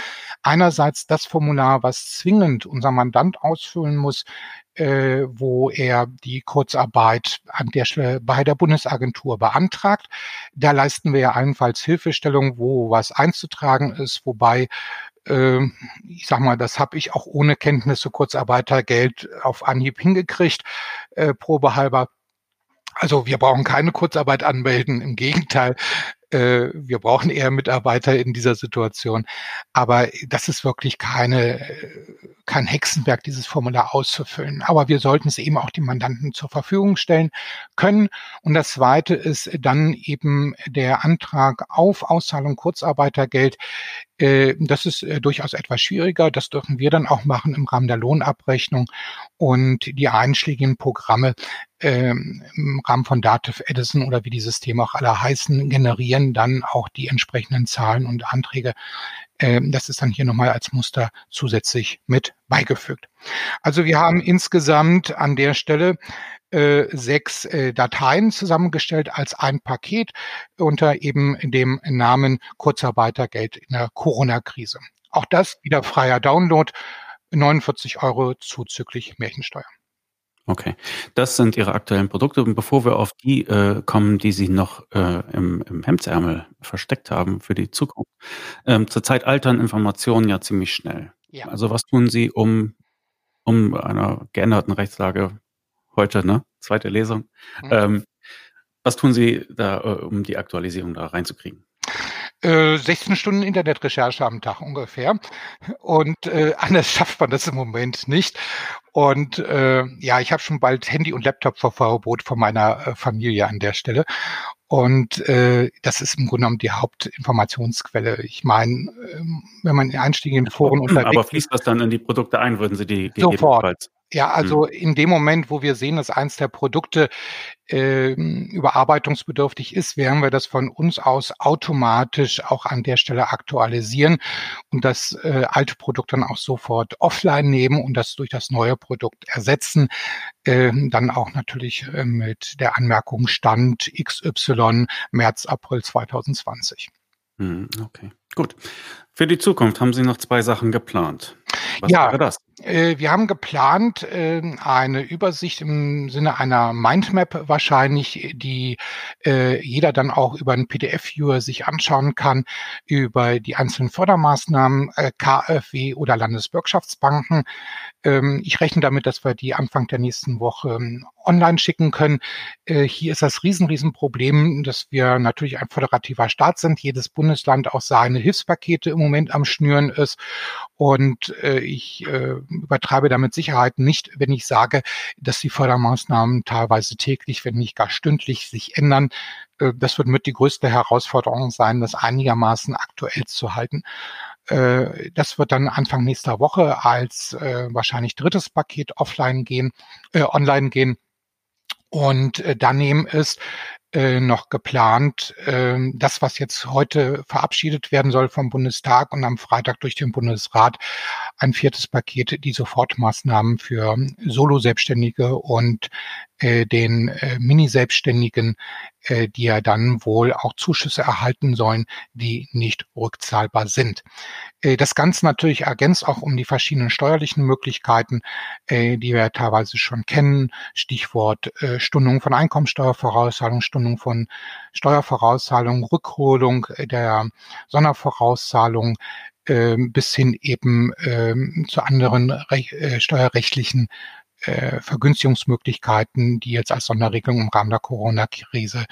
S4: Einerseits das Formular, was zwingend unser Mandant ausfüllen muss, äh, wo er die Kurzarbeit an der Stelle bei der Bundesagentur beantragt. Da leisten wir ja allenfalls Hilfestellung, wo was einzutragen ist, wobei äh, ich sag mal, das habe ich auch ohne Kenntnisse Kurzarbeitergeld auf Anhieb hingekriegt, äh, probehalber. Also wir brauchen keine Kurzarbeit anmelden, im Gegenteil, äh, wir brauchen eher Mitarbeiter in dieser Situation. Aber das ist wirklich keine, kein Hexenwerk, dieses Formular auszufüllen. Aber wir sollten es eben auch dem Mandanten zur Verfügung stellen können. Und das Zweite ist dann eben der Antrag auf Auszahlung Kurzarbeitergeld. Äh, das ist äh, durchaus etwas schwieriger. Das dürfen wir dann auch machen im Rahmen der Lohnabrechnung. Und die einschlägigen Programme ähm, im Rahmen von Dativ Edison oder wie die Systeme auch alle heißen, generieren dann auch die entsprechenden Zahlen und Anträge. Ähm, das ist dann hier nochmal als Muster zusätzlich mit beigefügt. Also wir haben insgesamt an der Stelle äh, sechs äh, Dateien zusammengestellt als ein Paket unter eben dem Namen Kurzarbeitergeld in der Corona-Krise. Auch das wieder freier Download, 49 Euro zuzüglich Märchensteuer.
S1: Okay, das sind Ihre aktuellen Produkte. Und bevor wir auf die äh, kommen, die Sie noch äh, im, im Hemdsärmel versteckt haben für die Zukunft, ähm, zurzeit altern Informationen ja ziemlich schnell. Ja. Also was tun Sie, um, um einer geänderten Rechtslage heute, ne, zweite Lesung, mhm. ähm, was tun Sie da, äh, um die Aktualisierung da reinzukriegen?
S4: 16 äh, Stunden Internetrecherche am Tag ungefähr. Und äh, anders schafft man das im Moment nicht. Und äh, ja, ich habe schon bald Handy und Laptop vor Verbot von meiner äh, Familie an der Stelle. Und äh, das ist im Grunde genommen die Hauptinformationsquelle. Ich meine, äh, wenn man in einstiegigen Foren
S1: unterwegs Aber fließt das dann in die Produkte ein, würden Sie die
S4: sofort ja, also mhm. in dem Moment, wo wir sehen, dass eins der Produkte äh, überarbeitungsbedürftig ist, werden wir das von uns aus automatisch auch an der Stelle aktualisieren und das äh, alte Produkt dann auch sofort offline nehmen und das durch das neue Produkt ersetzen. Äh, dann auch natürlich äh, mit der Anmerkung Stand XY März, April 2020.
S1: Mhm, okay, gut. Für die Zukunft haben Sie noch zwei Sachen geplant.
S4: Was ja, wäre das? Äh, wir haben geplant, äh, eine Übersicht im Sinne einer Mindmap wahrscheinlich, die äh, jeder dann auch über einen PDF-Viewer sich anschauen kann, über die einzelnen Fördermaßnahmen, äh, KfW oder Landesbürgschaftsbanken. Ähm, ich rechne damit, dass wir die Anfang der nächsten Woche ähm, online schicken können. Hier ist das riesen, riesen Problem, dass wir natürlich ein föderativer Staat sind, jedes Bundesland auch seine Hilfspakete im Moment am Schnüren ist. Und ich übertreibe damit Sicherheit nicht, wenn ich sage, dass die Fördermaßnahmen teilweise täglich, wenn nicht gar stündlich sich ändern. Äh, das wird mit die größte Herausforderung sein, das einigermaßen aktuell zu halten. Äh, das wird dann Anfang nächster Woche als äh, wahrscheinlich drittes Paket offline gehen, äh, online gehen. Und äh, daneben ist äh, noch geplant, äh, das, was jetzt heute verabschiedet werden soll vom Bundestag und am Freitag durch den Bundesrat, ein viertes Paket, die Sofortmaßnahmen für Solo-Selbstständige und äh, den äh, Mini-Selbstständigen, äh, die ja dann wohl auch Zuschüsse erhalten sollen, die nicht rückzahlbar sind. Äh, das Ganze natürlich ergänzt auch um die verschiedenen steuerlichen Möglichkeiten, äh, die wir teilweise schon kennen. Stichwort äh, Stundung von Einkommensteuervorauszahlung, Stundung von Steuervorauszahlung, Rückholung der Sondervorauszahlung, ähm, bis hin eben ähm, zu anderen äh, steuerrechtlichen äh, Vergünstigungsmöglichkeiten, die jetzt als Sonderregelung im Rahmen der Corona-Krise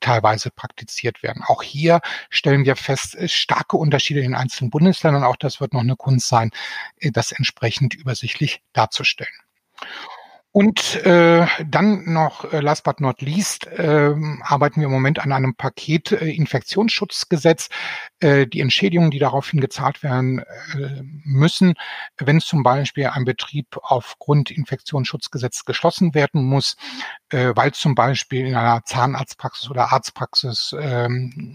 S4: teilweise praktiziert werden. Auch hier stellen wir fest, starke Unterschiede in den einzelnen Bundesländern. Auch das wird noch eine Kunst sein, äh, das entsprechend übersichtlich darzustellen. Und äh, dann noch, äh, last but not least, äh, arbeiten wir im Moment an einem Paket äh, Infektionsschutzgesetz. Äh, die Entschädigungen, die daraufhin gezahlt werden äh, müssen, wenn zum Beispiel ein Betrieb aufgrund Infektionsschutzgesetz geschlossen werden muss, äh, weil zum Beispiel in einer Zahnarztpraxis oder Arztpraxis äh,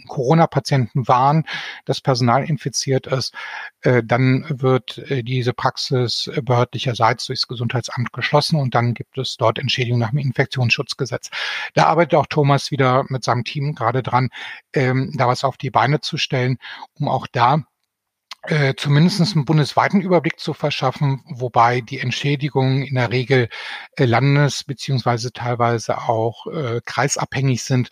S4: Corona-Patienten waren, das Personal infiziert ist, äh, dann wird äh, diese Praxis behördlicherseits durchs Gesundheitsamt geschlossen und dann gibt es dort Entschädigung nach dem Infektionsschutzgesetz. Da arbeitet auch Thomas wieder mit seinem Team gerade dran, ähm, da was auf die Beine zu stellen, um auch da äh, zumindest einen bundesweiten Überblick zu verschaffen, wobei die Entschädigungen in der Regel äh, landes- beziehungsweise teilweise auch äh, kreisabhängig sind.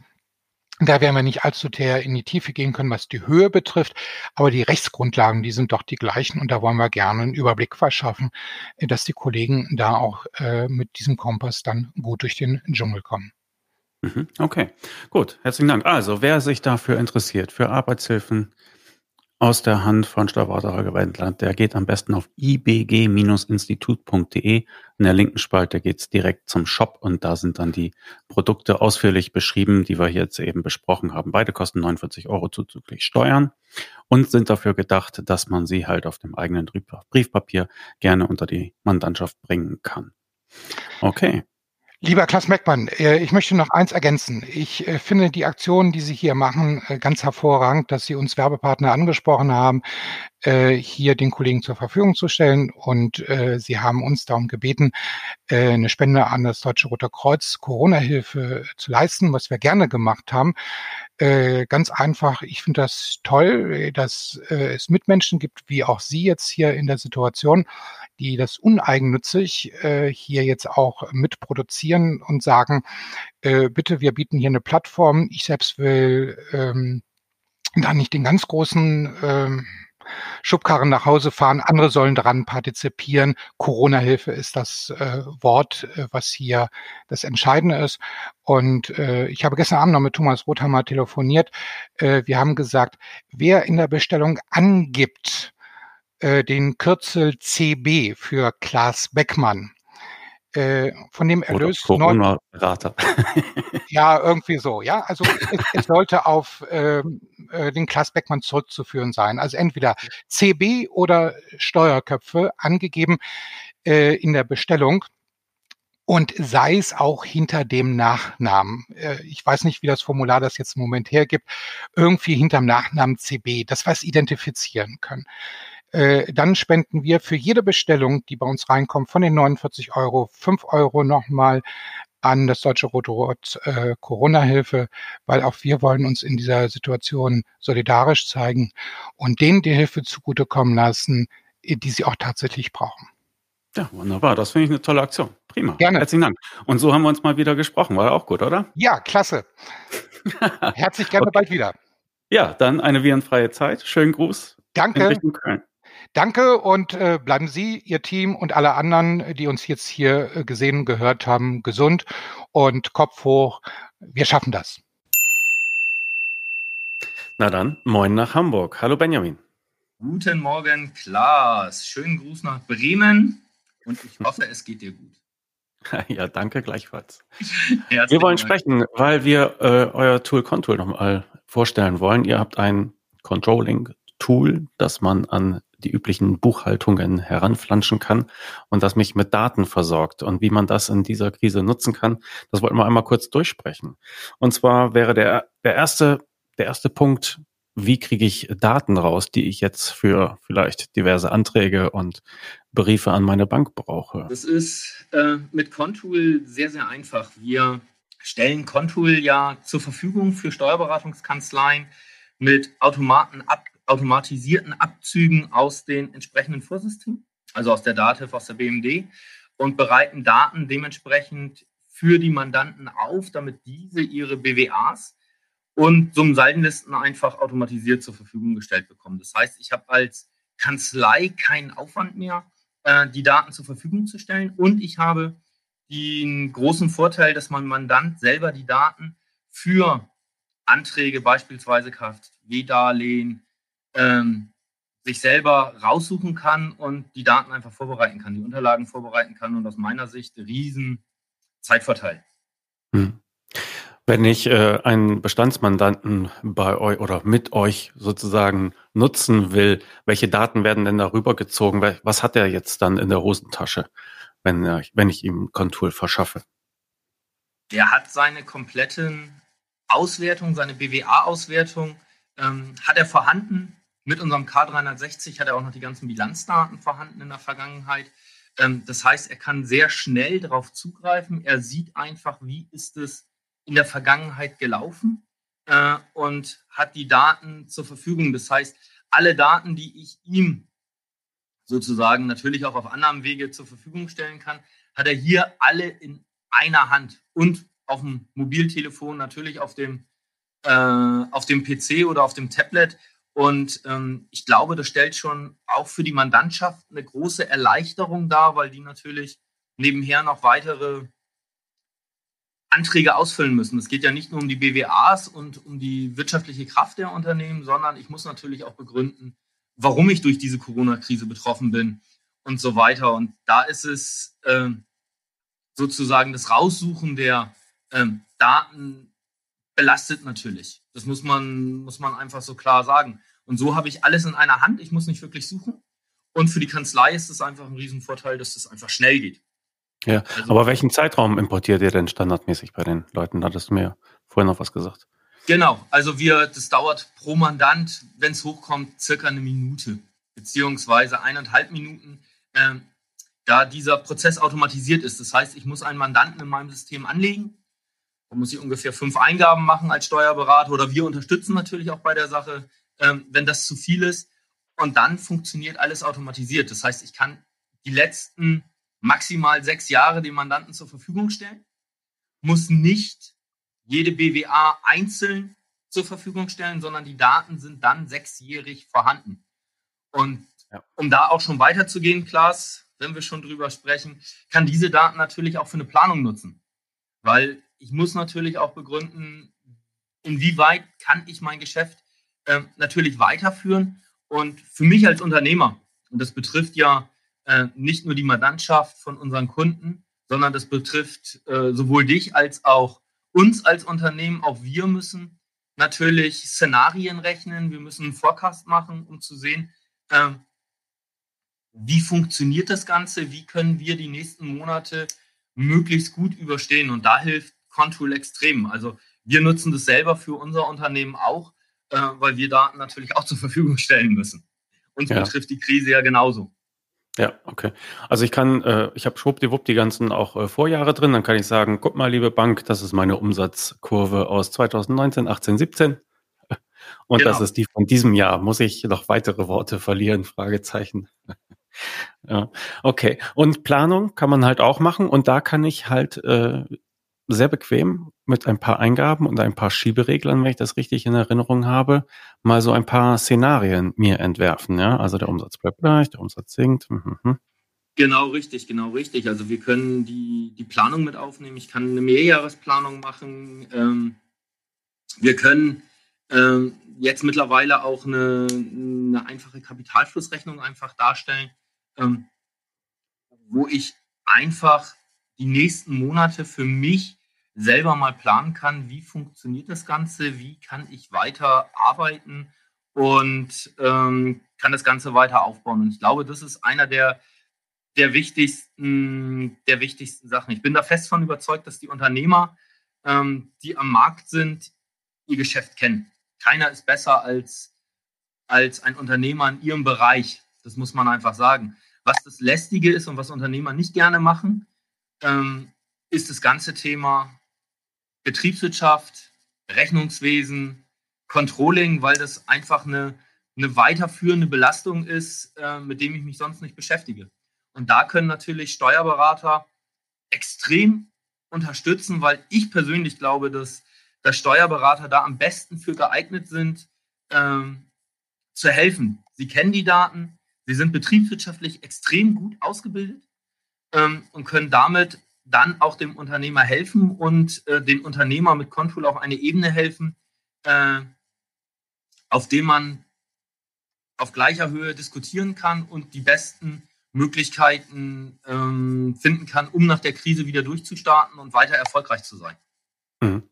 S4: Da werden wir nicht allzu sehr in die Tiefe gehen können, was die Höhe betrifft, aber die Rechtsgrundlagen, die sind doch die gleichen und da wollen wir gerne einen Überblick verschaffen, äh, dass die Kollegen da auch äh, mit diesem Kompass dann gut durch den Dschungel kommen.
S1: Mhm, okay, gut, herzlichen Dank. Also, wer sich dafür interessiert, für Arbeitshilfen, aus der Hand von Steuerberater Wendland. Der geht am besten auf ibg-institut.de. In der linken Spalte geht's direkt zum Shop und da sind dann die Produkte ausführlich beschrieben, die wir jetzt eben besprochen haben. Beide kosten 49 Euro zuzüglich Steuern und sind dafür gedacht, dass man sie halt auf dem eigenen Briefpapier gerne unter die Mandantschaft bringen kann. Okay.
S4: Lieber Klaus Meckmann, äh, ich möchte noch eins ergänzen. Ich äh, finde die Aktionen, die Sie hier machen, äh, ganz hervorragend, dass Sie uns Werbepartner angesprochen haben, hier den Kollegen zur Verfügung zu stellen. Und Sie haben uns darum gebeten, eine Spende an das Deutsche Rote Kreuz Corona-Hilfe zu leisten, was wir gerne gemacht haben. Ganz einfach, ich finde das toll, dass es Mitmenschen gibt, wie auch Sie jetzt hier in der Situation, die das uneigennützig äh, hier jetzt auch mitproduzieren und sagen, äh, bitte, wir bieten hier eine Plattform. Ich selbst will ähm, da nicht den ganz großen ähm, Schubkarren nach Hause fahren, andere sollen daran partizipieren. Corona-Hilfe ist das äh, Wort, äh, was hier das Entscheidende ist. Und äh, ich habe gestern Abend noch mit Thomas Rothammer telefoniert. Äh, wir haben gesagt, wer in der Bestellung angibt, den Kürzel CB für Klaas Beckmann. Äh, von dem Erlös
S1: Corona Berater.
S4: ja, irgendwie so, ja. Also es, es sollte auf ähm, äh, den Klaas Beckmann zurückzuführen sein. Also entweder CB oder Steuerköpfe angegeben äh, in der Bestellung und sei es auch hinter dem Nachnamen. Äh, ich weiß nicht, wie das Formular das jetzt im Moment hergibt. Irgendwie hinterm Nachnamen CB, dass wir es identifizieren können. Äh, dann spenden wir für jede Bestellung, die bei uns reinkommt, von den 49 Euro, 5 Euro nochmal an das Deutsche Rote Rot äh, Corona-Hilfe, weil auch wir wollen uns in dieser Situation solidarisch zeigen und denen die Hilfe zugutekommen lassen, die sie auch tatsächlich brauchen.
S1: Ja, wunderbar. Das finde ich eine tolle Aktion. Prima.
S4: Gerne.
S1: Herzlichen Dank. Und so haben wir uns mal wieder gesprochen. War auch gut, oder?
S4: Ja, klasse. Herzlich gerne okay. bald wieder.
S1: Ja, dann eine virenfreie Zeit. Schönen Gruß.
S4: Danke. Danke und äh, bleiben Sie, Ihr Team und alle anderen, die uns jetzt hier äh, gesehen und gehört haben, gesund und Kopf hoch. Wir schaffen das.
S1: Na dann, moin nach Hamburg. Hallo Benjamin.
S5: Guten Morgen, Klaas. Schönen Gruß nach Bremen und ich hoffe, es geht dir gut.
S1: Ja, danke gleichfalls. wir wollen sprechen, weil wir äh, euer Tool Control nochmal vorstellen wollen. Ihr habt ein Controlling-Tool, das man an die üblichen Buchhaltungen heranflanschen kann und das mich mit Daten versorgt. Und wie man das in dieser Krise nutzen kann, das wollten wir einmal kurz durchsprechen. Und zwar wäre der, der erste, der erste Punkt, wie kriege ich Daten raus, die ich jetzt für vielleicht diverse Anträge und Briefe an meine Bank brauche?
S5: Das ist äh, mit Contool sehr, sehr einfach. Wir stellen Contool ja zur Verfügung für Steuerberatungskanzleien mit Automaten ab, automatisierten Abzügen aus den entsprechenden Vorsystemen, also aus der DATEV, aus der BMD und bereiten Daten dementsprechend für die Mandanten auf, damit diese ihre BWAs und Summensaldenlisten einfach automatisiert zur Verfügung gestellt bekommen. Das heißt, ich habe als Kanzlei keinen Aufwand mehr, äh, die Daten zur Verfügung zu stellen und ich habe den großen Vorteil, dass mein Mandant selber die Daten für Anträge, beispielsweise KfW-Darlehen, ähm, sich selber raussuchen kann und die Daten einfach vorbereiten kann, die Unterlagen vorbereiten kann und aus meiner Sicht riesen Zeitvorteil. Hm.
S1: Wenn ich äh, einen Bestandsmandanten bei euch oder mit euch sozusagen nutzen will, welche Daten werden denn darüber gezogen? Was hat er jetzt dann in der Hosentasche, wenn, er, wenn ich ihm Contour verschaffe?
S5: Der hat seine kompletten Auswertung, seine BWA-Auswertung, ähm, hat er vorhanden. Mit unserem K360 hat er auch noch die ganzen Bilanzdaten vorhanden in der Vergangenheit. Ähm, das heißt, er kann sehr schnell darauf zugreifen. Er sieht einfach, wie ist es in der Vergangenheit gelaufen äh, und hat die Daten zur Verfügung. Das heißt, alle Daten, die ich ihm sozusagen natürlich auch auf anderem Wege zur Verfügung stellen kann, hat er hier alle in einer Hand und auf dem Mobiltelefon, natürlich auf dem, äh, auf dem PC oder auf dem Tablet. Und ähm, ich glaube, das stellt schon auch für die Mandantschaft eine große Erleichterung dar, weil die natürlich nebenher noch weitere Anträge ausfüllen müssen. Es geht ja nicht nur um die BWAs und um die wirtschaftliche Kraft der Unternehmen, sondern ich muss natürlich auch begründen, warum ich durch diese Corona-Krise betroffen bin und so weiter. Und da ist es äh, sozusagen das Raussuchen der ähm, Daten belastet natürlich. Das muss man, muss man einfach so klar sagen. Und so habe ich alles in einer Hand. Ich muss nicht wirklich suchen. Und für die Kanzlei ist es einfach ein Riesenvorteil, dass es das einfach schnell geht.
S1: Ja, also, aber welchen Zeitraum importiert ihr denn standardmäßig bei den Leuten? Da hattest du mir vorhin noch was gesagt.
S5: Genau, also wir, das dauert pro Mandant, wenn es hochkommt, circa eine Minute, beziehungsweise eineinhalb Minuten, äh, da dieser Prozess automatisiert ist. Das heißt, ich muss einen Mandanten in meinem System anlegen. Da muss ich ungefähr fünf Eingaben machen als Steuerberater oder wir unterstützen natürlich auch bei der Sache, äh, wenn das zu viel ist. Und dann funktioniert alles automatisiert. Das heißt, ich kann die letzten maximal sechs Jahre dem Mandanten zur Verfügung stellen, muss nicht jede BWA einzeln zur Verfügung stellen, sondern die Daten sind dann sechsjährig vorhanden. Und ja. um da auch schon weiterzugehen, Klaas, wenn wir schon drüber sprechen, kann diese Daten natürlich auch für eine Planung nutzen. Weil ich muss natürlich auch begründen, inwieweit kann ich mein Geschäft äh, natürlich weiterführen. Und für mich als Unternehmer, und das betrifft ja äh, nicht nur die Mandantschaft von unseren Kunden, sondern das betrifft äh, sowohl dich als auch uns als Unternehmen. Auch wir müssen natürlich Szenarien rechnen, wir müssen einen Forecast machen, um zu sehen, äh, wie funktioniert das Ganze, wie können wir die nächsten Monate möglichst gut überstehen. Und da hilft Contool extrem. Also wir nutzen das selber für unser Unternehmen auch, äh, weil wir Daten natürlich auch zur Verfügung stellen müssen. Uns ja. betrifft die Krise ja genauso.
S1: Ja, okay. Also ich kann, äh, ich habe schwuppdiwupp die ganzen auch äh, Vorjahre drin, dann kann ich sagen, guck mal, liebe Bank, das ist meine Umsatzkurve aus 2019, 18, 17. Und genau. das ist die von diesem Jahr. Muss ich noch weitere Worte verlieren? Fragezeichen. Ja, okay. Und Planung kann man halt auch machen und da kann ich halt äh, sehr bequem mit ein paar Eingaben und ein paar Schiebereglern, wenn ich das richtig in Erinnerung habe, mal so ein paar Szenarien mir entwerfen. Ja, also der Umsatz bleibt gleich, der Umsatz sinkt. Mhm.
S5: Genau richtig, genau richtig. Also wir können die, die Planung mit aufnehmen. Ich kann eine Mehrjahresplanung machen. Ähm, wir können ähm, jetzt mittlerweile auch eine, eine einfache Kapitalflussrechnung einfach darstellen ähm, wo ich einfach die nächsten Monate für mich selber mal planen kann, wie funktioniert das Ganze, wie kann ich weiter arbeiten und ähm, kann das Ganze weiter aufbauen. Und ich glaube, das ist einer der, der, wichtigsten, der wichtigsten Sachen. Ich bin da fest von überzeugt, dass die Unternehmer, ähm, die am Markt sind, ihr Geschäft kennen. Keiner ist besser als, als ein Unternehmer in ihrem Bereich. Das muss man einfach sagen. Was das Lästige ist und was Unternehmer nicht gerne machen, ähm, ist das ganze Thema Betriebswirtschaft, Rechnungswesen, Controlling, weil das einfach eine, eine weiterführende Belastung ist, äh, mit dem ich mich sonst nicht beschäftige. Und da können natürlich Steuerberater extrem unterstützen, weil ich persönlich glaube, dass, dass Steuerberater da am besten für geeignet sind, ähm, zu helfen. Sie kennen die Daten, Sie sind betriebswirtschaftlich extrem gut ausgebildet ähm, und können damit dann auch dem Unternehmer helfen und äh, den Unternehmer mit Control auf eine Ebene helfen, äh, auf dem man auf gleicher Höhe diskutieren kann und die besten Möglichkeiten ähm, finden kann, um nach der Krise wieder durchzustarten und weiter erfolgreich zu sein.
S1: Mhm.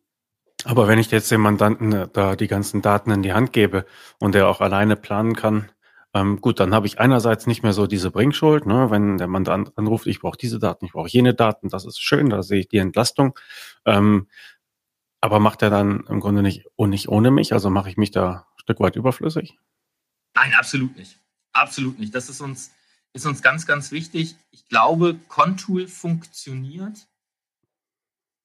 S1: Aber wenn ich jetzt dem Mandanten da die ganzen Daten in die Hand gebe und er auch alleine planen kann, ähm, gut, dann habe ich einerseits nicht mehr so diese Bringschuld, ne, wenn der Mandant anruft, ich brauche diese Daten, ich brauche jene Daten, das ist schön, da sehe ich die Entlastung. Ähm, aber macht er dann im Grunde nicht, und nicht ohne mich? Also mache ich mich da ein Stück weit überflüssig?
S5: Nein, absolut nicht. Absolut nicht. Das ist uns, ist uns ganz, ganz wichtig. Ich glaube, Contool funktioniert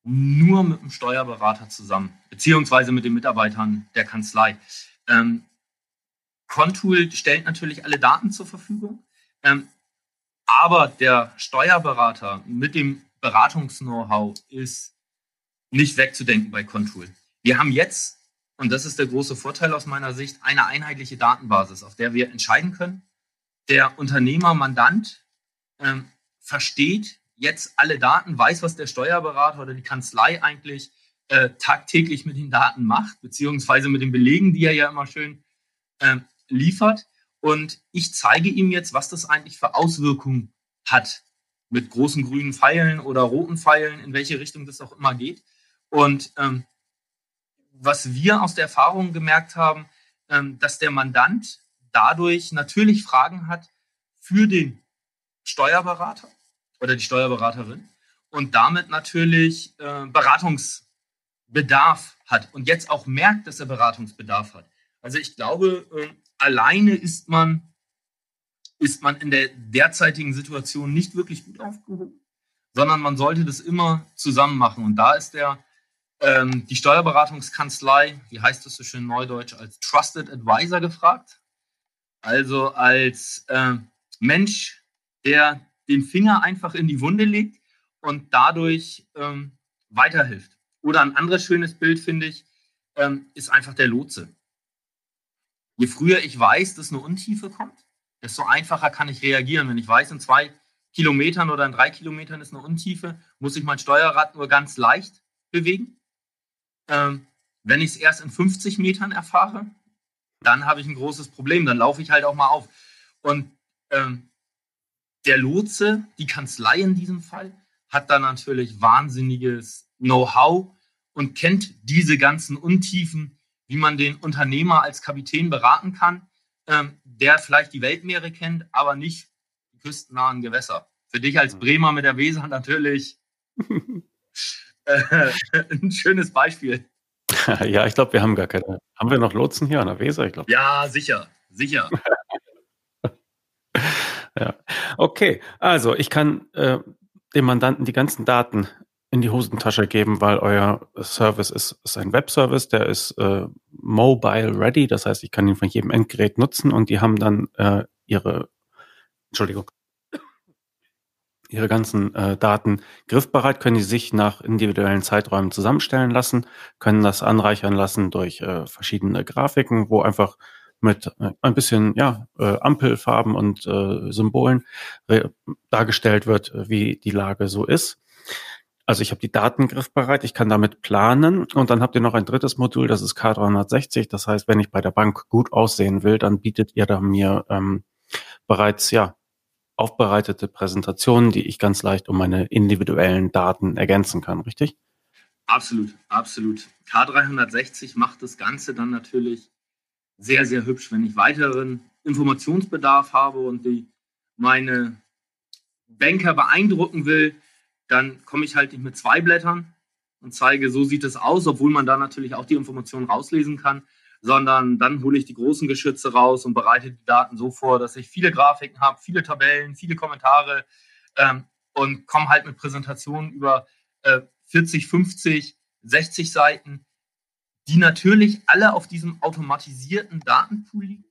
S5: nur mit dem Steuerberater zusammen, beziehungsweise mit den Mitarbeitern der Kanzlei. Ähm, Contool stellt natürlich alle Daten zur Verfügung, ähm, aber der Steuerberater mit dem Beratungs-Know-how ist nicht wegzudenken bei Contool. Wir haben jetzt, und das ist der große Vorteil aus meiner Sicht, eine einheitliche Datenbasis, auf der wir entscheiden können. Der Unternehmer, Mandant ähm, versteht jetzt alle Daten, weiß, was der Steuerberater oder die Kanzlei eigentlich äh, tagtäglich mit den Daten macht, beziehungsweise mit den Belegen, die er ja immer schön ähm, liefert. Und ich zeige ihm jetzt, was das eigentlich für Auswirkungen hat. Mit großen grünen Pfeilen oder roten Pfeilen, in welche Richtung das auch immer geht. Und ähm, was wir aus der Erfahrung gemerkt haben, ähm, dass der Mandant dadurch natürlich Fragen hat für den Steuerberater oder die Steuerberaterin und damit natürlich äh, Beratungsbedarf hat und jetzt auch merkt, dass er Beratungsbedarf hat. Also ich glaube, äh, alleine ist man, ist man in der derzeitigen Situation nicht wirklich gut aufgehoben, sondern man sollte das immer zusammen machen. Und da ist der, ähm, die Steuerberatungskanzlei, wie heißt das so schön neudeutsch, als Trusted Advisor gefragt. Also als äh, Mensch, der den Finger einfach in die Wunde legt und dadurch ähm, weiterhilft. Oder ein anderes schönes Bild, finde ich, ähm, ist einfach der Lotse. Je früher ich weiß, dass eine Untiefe kommt, desto einfacher kann ich reagieren. Wenn ich weiß, in zwei Kilometern oder in drei Kilometern ist eine Untiefe, muss ich mein Steuerrad nur ganz leicht bewegen. Ähm, wenn ich es erst in 50 Metern erfahre, dann habe ich ein großes Problem. Dann laufe ich halt auch mal auf. Und ähm, der Lotse, die Kanzlei in diesem Fall, hat da natürlich wahnsinniges Know-how und kennt diese ganzen Untiefen, wie man den Unternehmer als Kapitän beraten kann, ähm, der vielleicht die Weltmeere kennt, aber nicht die küstennahen Gewässer. Für dich als Bremer mit der Weser natürlich äh, ein schönes Beispiel.
S1: Ja, ich glaube, wir haben gar keine. Haben wir noch Lotsen hier an der Weser? Ich glaube.
S5: Ja, sicher, sicher.
S1: ja. Okay, also ich kann äh, dem Mandanten die ganzen Daten in die Hosentasche geben, weil euer Service ist, ist ein Webservice, der ist äh, mobile ready, das heißt, ich kann ihn von jedem Endgerät nutzen und die haben dann äh, ihre Entschuldigung, ihre ganzen äh, Daten griffbereit, können die sich nach individuellen Zeiträumen zusammenstellen lassen, können das anreichern lassen durch äh, verschiedene Grafiken, wo einfach mit äh, ein bisschen ja, äh, Ampelfarben und äh, Symbolen dargestellt wird, wie die Lage so ist. Also ich habe die Daten griffbereit, ich kann damit planen und dann habt ihr noch ein drittes Modul, das ist K360. Das heißt, wenn ich bei der Bank gut aussehen will, dann bietet ihr da mir ähm, bereits ja aufbereitete Präsentationen, die ich ganz leicht um meine individuellen Daten ergänzen kann, richtig?
S5: Absolut, absolut. K360 macht das Ganze dann natürlich sehr, sehr hübsch, wenn ich weiteren Informationsbedarf habe und die meine Banker beeindrucken will, dann komme ich halt nicht mit zwei Blättern und zeige, so sieht es aus, obwohl man da natürlich auch die Informationen rauslesen kann, sondern dann hole ich die großen Geschütze raus und bereite die Daten so vor, dass ich viele Grafiken habe, viele Tabellen, viele Kommentare ähm, und komme halt mit Präsentationen über äh, 40, 50, 60 Seiten, die natürlich alle auf diesem automatisierten Datenpool liegen.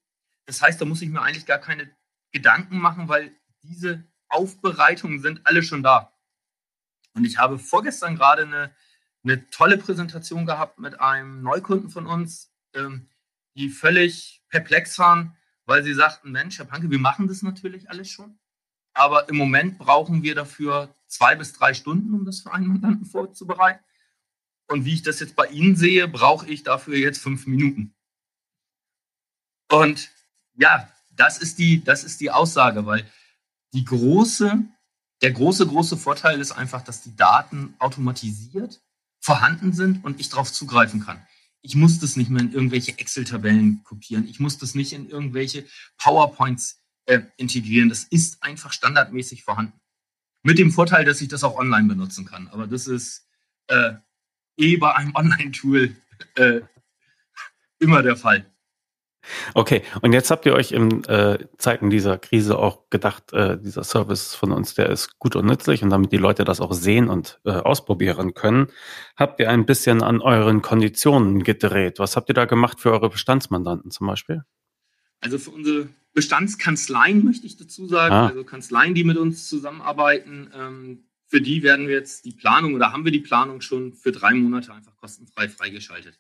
S5: Das heißt, da muss ich mir eigentlich gar keine Gedanken machen, weil diese Aufbereitungen sind alle schon da. Und ich habe vorgestern gerade eine, eine tolle Präsentation gehabt mit einem Neukunden von uns, ähm, die völlig perplex waren, weil sie sagten, Mensch, Herr Panke, wir machen das natürlich alles schon. Aber im Moment brauchen wir dafür zwei bis drei Stunden, um das für einen Mandanten vorzubereiten. Und wie ich das jetzt bei Ihnen sehe, brauche ich dafür jetzt fünf Minuten. Und ja, das ist die, das ist die Aussage, weil die große, der große, große Vorteil ist einfach, dass die Daten automatisiert vorhanden sind und ich darauf zugreifen kann. Ich muss das nicht mehr in irgendwelche Excel-Tabellen kopieren. Ich muss das nicht in irgendwelche PowerPoints äh, integrieren. Das ist einfach standardmäßig vorhanden. Mit dem Vorteil, dass ich das auch online benutzen kann. Aber das ist äh, eh bei einem Online-Tool äh, immer der Fall.
S1: Okay, und jetzt habt ihr euch in äh, Zeiten dieser Krise auch gedacht, äh, dieser Service von uns, der ist gut und nützlich und damit die Leute das auch sehen und äh, ausprobieren können, habt ihr ein bisschen an euren Konditionen gedreht. Was habt ihr da gemacht für eure Bestandsmandanten zum Beispiel?
S5: Also für unsere Bestandskanzleien möchte ich dazu sagen, ah. also Kanzleien, die mit uns zusammenarbeiten, ähm, für die werden wir jetzt die Planung oder haben wir die Planung schon für drei Monate einfach kostenfrei freigeschaltet.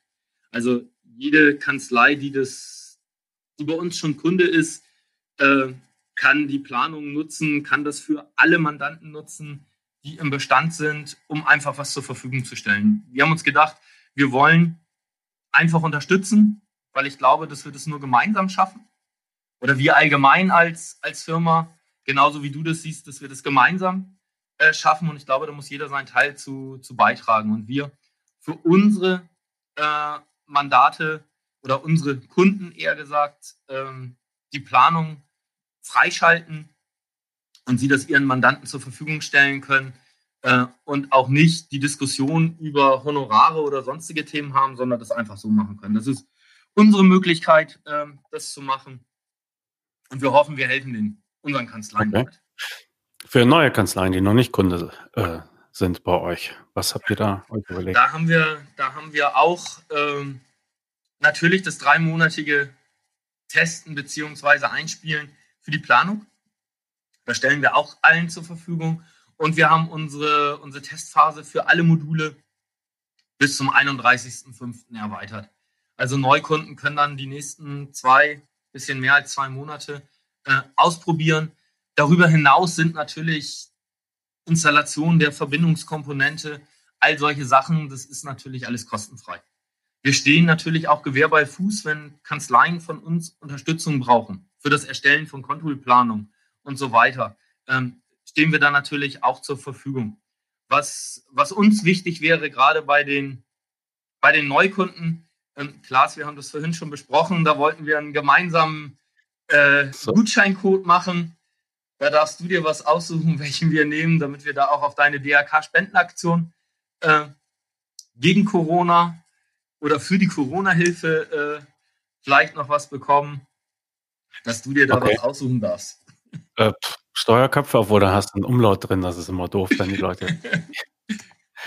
S5: Also jede Kanzlei, die das bei uns schon Kunde ist, äh, kann die Planung nutzen, kann das für alle Mandanten nutzen, die im Bestand sind, um einfach was zur Verfügung zu stellen. Wir haben uns gedacht, wir wollen einfach unterstützen, weil ich glaube, dass wir das nur gemeinsam schaffen. Oder wir allgemein als, als Firma, genauso wie du das siehst, dass wir das gemeinsam äh, schaffen. Und ich glaube, da muss jeder seinen Teil zu, zu beitragen. Und wir für unsere äh, Mandate oder unsere Kunden eher gesagt ähm, die Planung freischalten und sie das ihren Mandanten zur Verfügung stellen können äh, und auch nicht die Diskussion über Honorare oder sonstige Themen haben, sondern das einfach so machen können. Das ist unsere Möglichkeit, äh, das zu machen. Und wir hoffen, wir helfen den unseren Kanzleien okay.
S1: Für neue Kanzleien, die noch nicht Kunde äh, sind bei euch, was habt ihr da euch
S5: überlegt? Da haben wir, da haben wir auch ähm, natürlich das dreimonatige Testen bzw. Einspielen für die Planung. Das stellen wir auch allen zur Verfügung. Und wir haben unsere, unsere Testphase für alle Module bis zum 31.05. erweitert. Also Neukunden können dann die nächsten zwei, bisschen mehr als zwei Monate äh, ausprobieren. Darüber hinaus sind natürlich Installationen der Verbindungskomponente, all solche Sachen, das ist natürlich alles kostenfrei. Wir stehen natürlich auch Gewehr bei Fuß, wenn Kanzleien von uns Unterstützung brauchen für das Erstellen von Kontoplanung und so weiter. Ähm, stehen wir da natürlich auch zur Verfügung. Was, was uns wichtig wäre, gerade bei den, bei den Neukunden, ähm, Klaas, wir haben das vorhin schon besprochen, da wollten wir einen gemeinsamen äh, so. Gutscheincode machen. Da darfst du dir was aussuchen, welchen wir nehmen, damit wir da auch auf deine DRK-Spendenaktion äh, gegen Corona oder für die Corona-Hilfe äh, vielleicht noch was bekommen, dass du dir da okay. was aussuchen darfst.
S1: Äh, Steuerköpfe, obwohl da hast du einen Umlaut drin, das ist immer doof, wenn die Leute.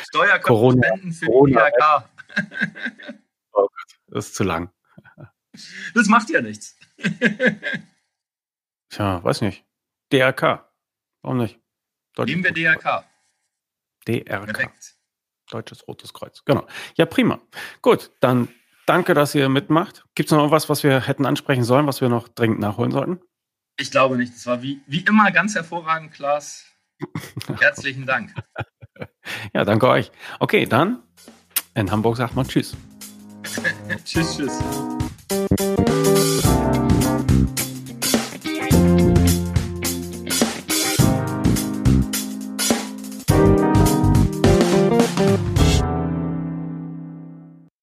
S5: Steuerköpfe spenden für Corona. IHK.
S1: oh Gott, das ist zu lang.
S5: Das macht ja nichts.
S1: Tja, weiß nicht. DRK. Warum nicht?
S5: Deutsches Nehmen wir DRK.
S1: DRK. Perfekt. Deutsches Rotes Kreuz. Genau. Ja, prima. Gut, dann danke, dass ihr mitmacht. Gibt es noch was, was wir hätten ansprechen sollen, was wir noch dringend nachholen sollten?
S5: Ich glaube nicht. Es war wie, wie immer ganz hervorragend, Klaas. Herzlichen Dank.
S1: ja, danke euch. Okay, dann in Hamburg sagt man Tschüss.
S5: tschüss, tschüss.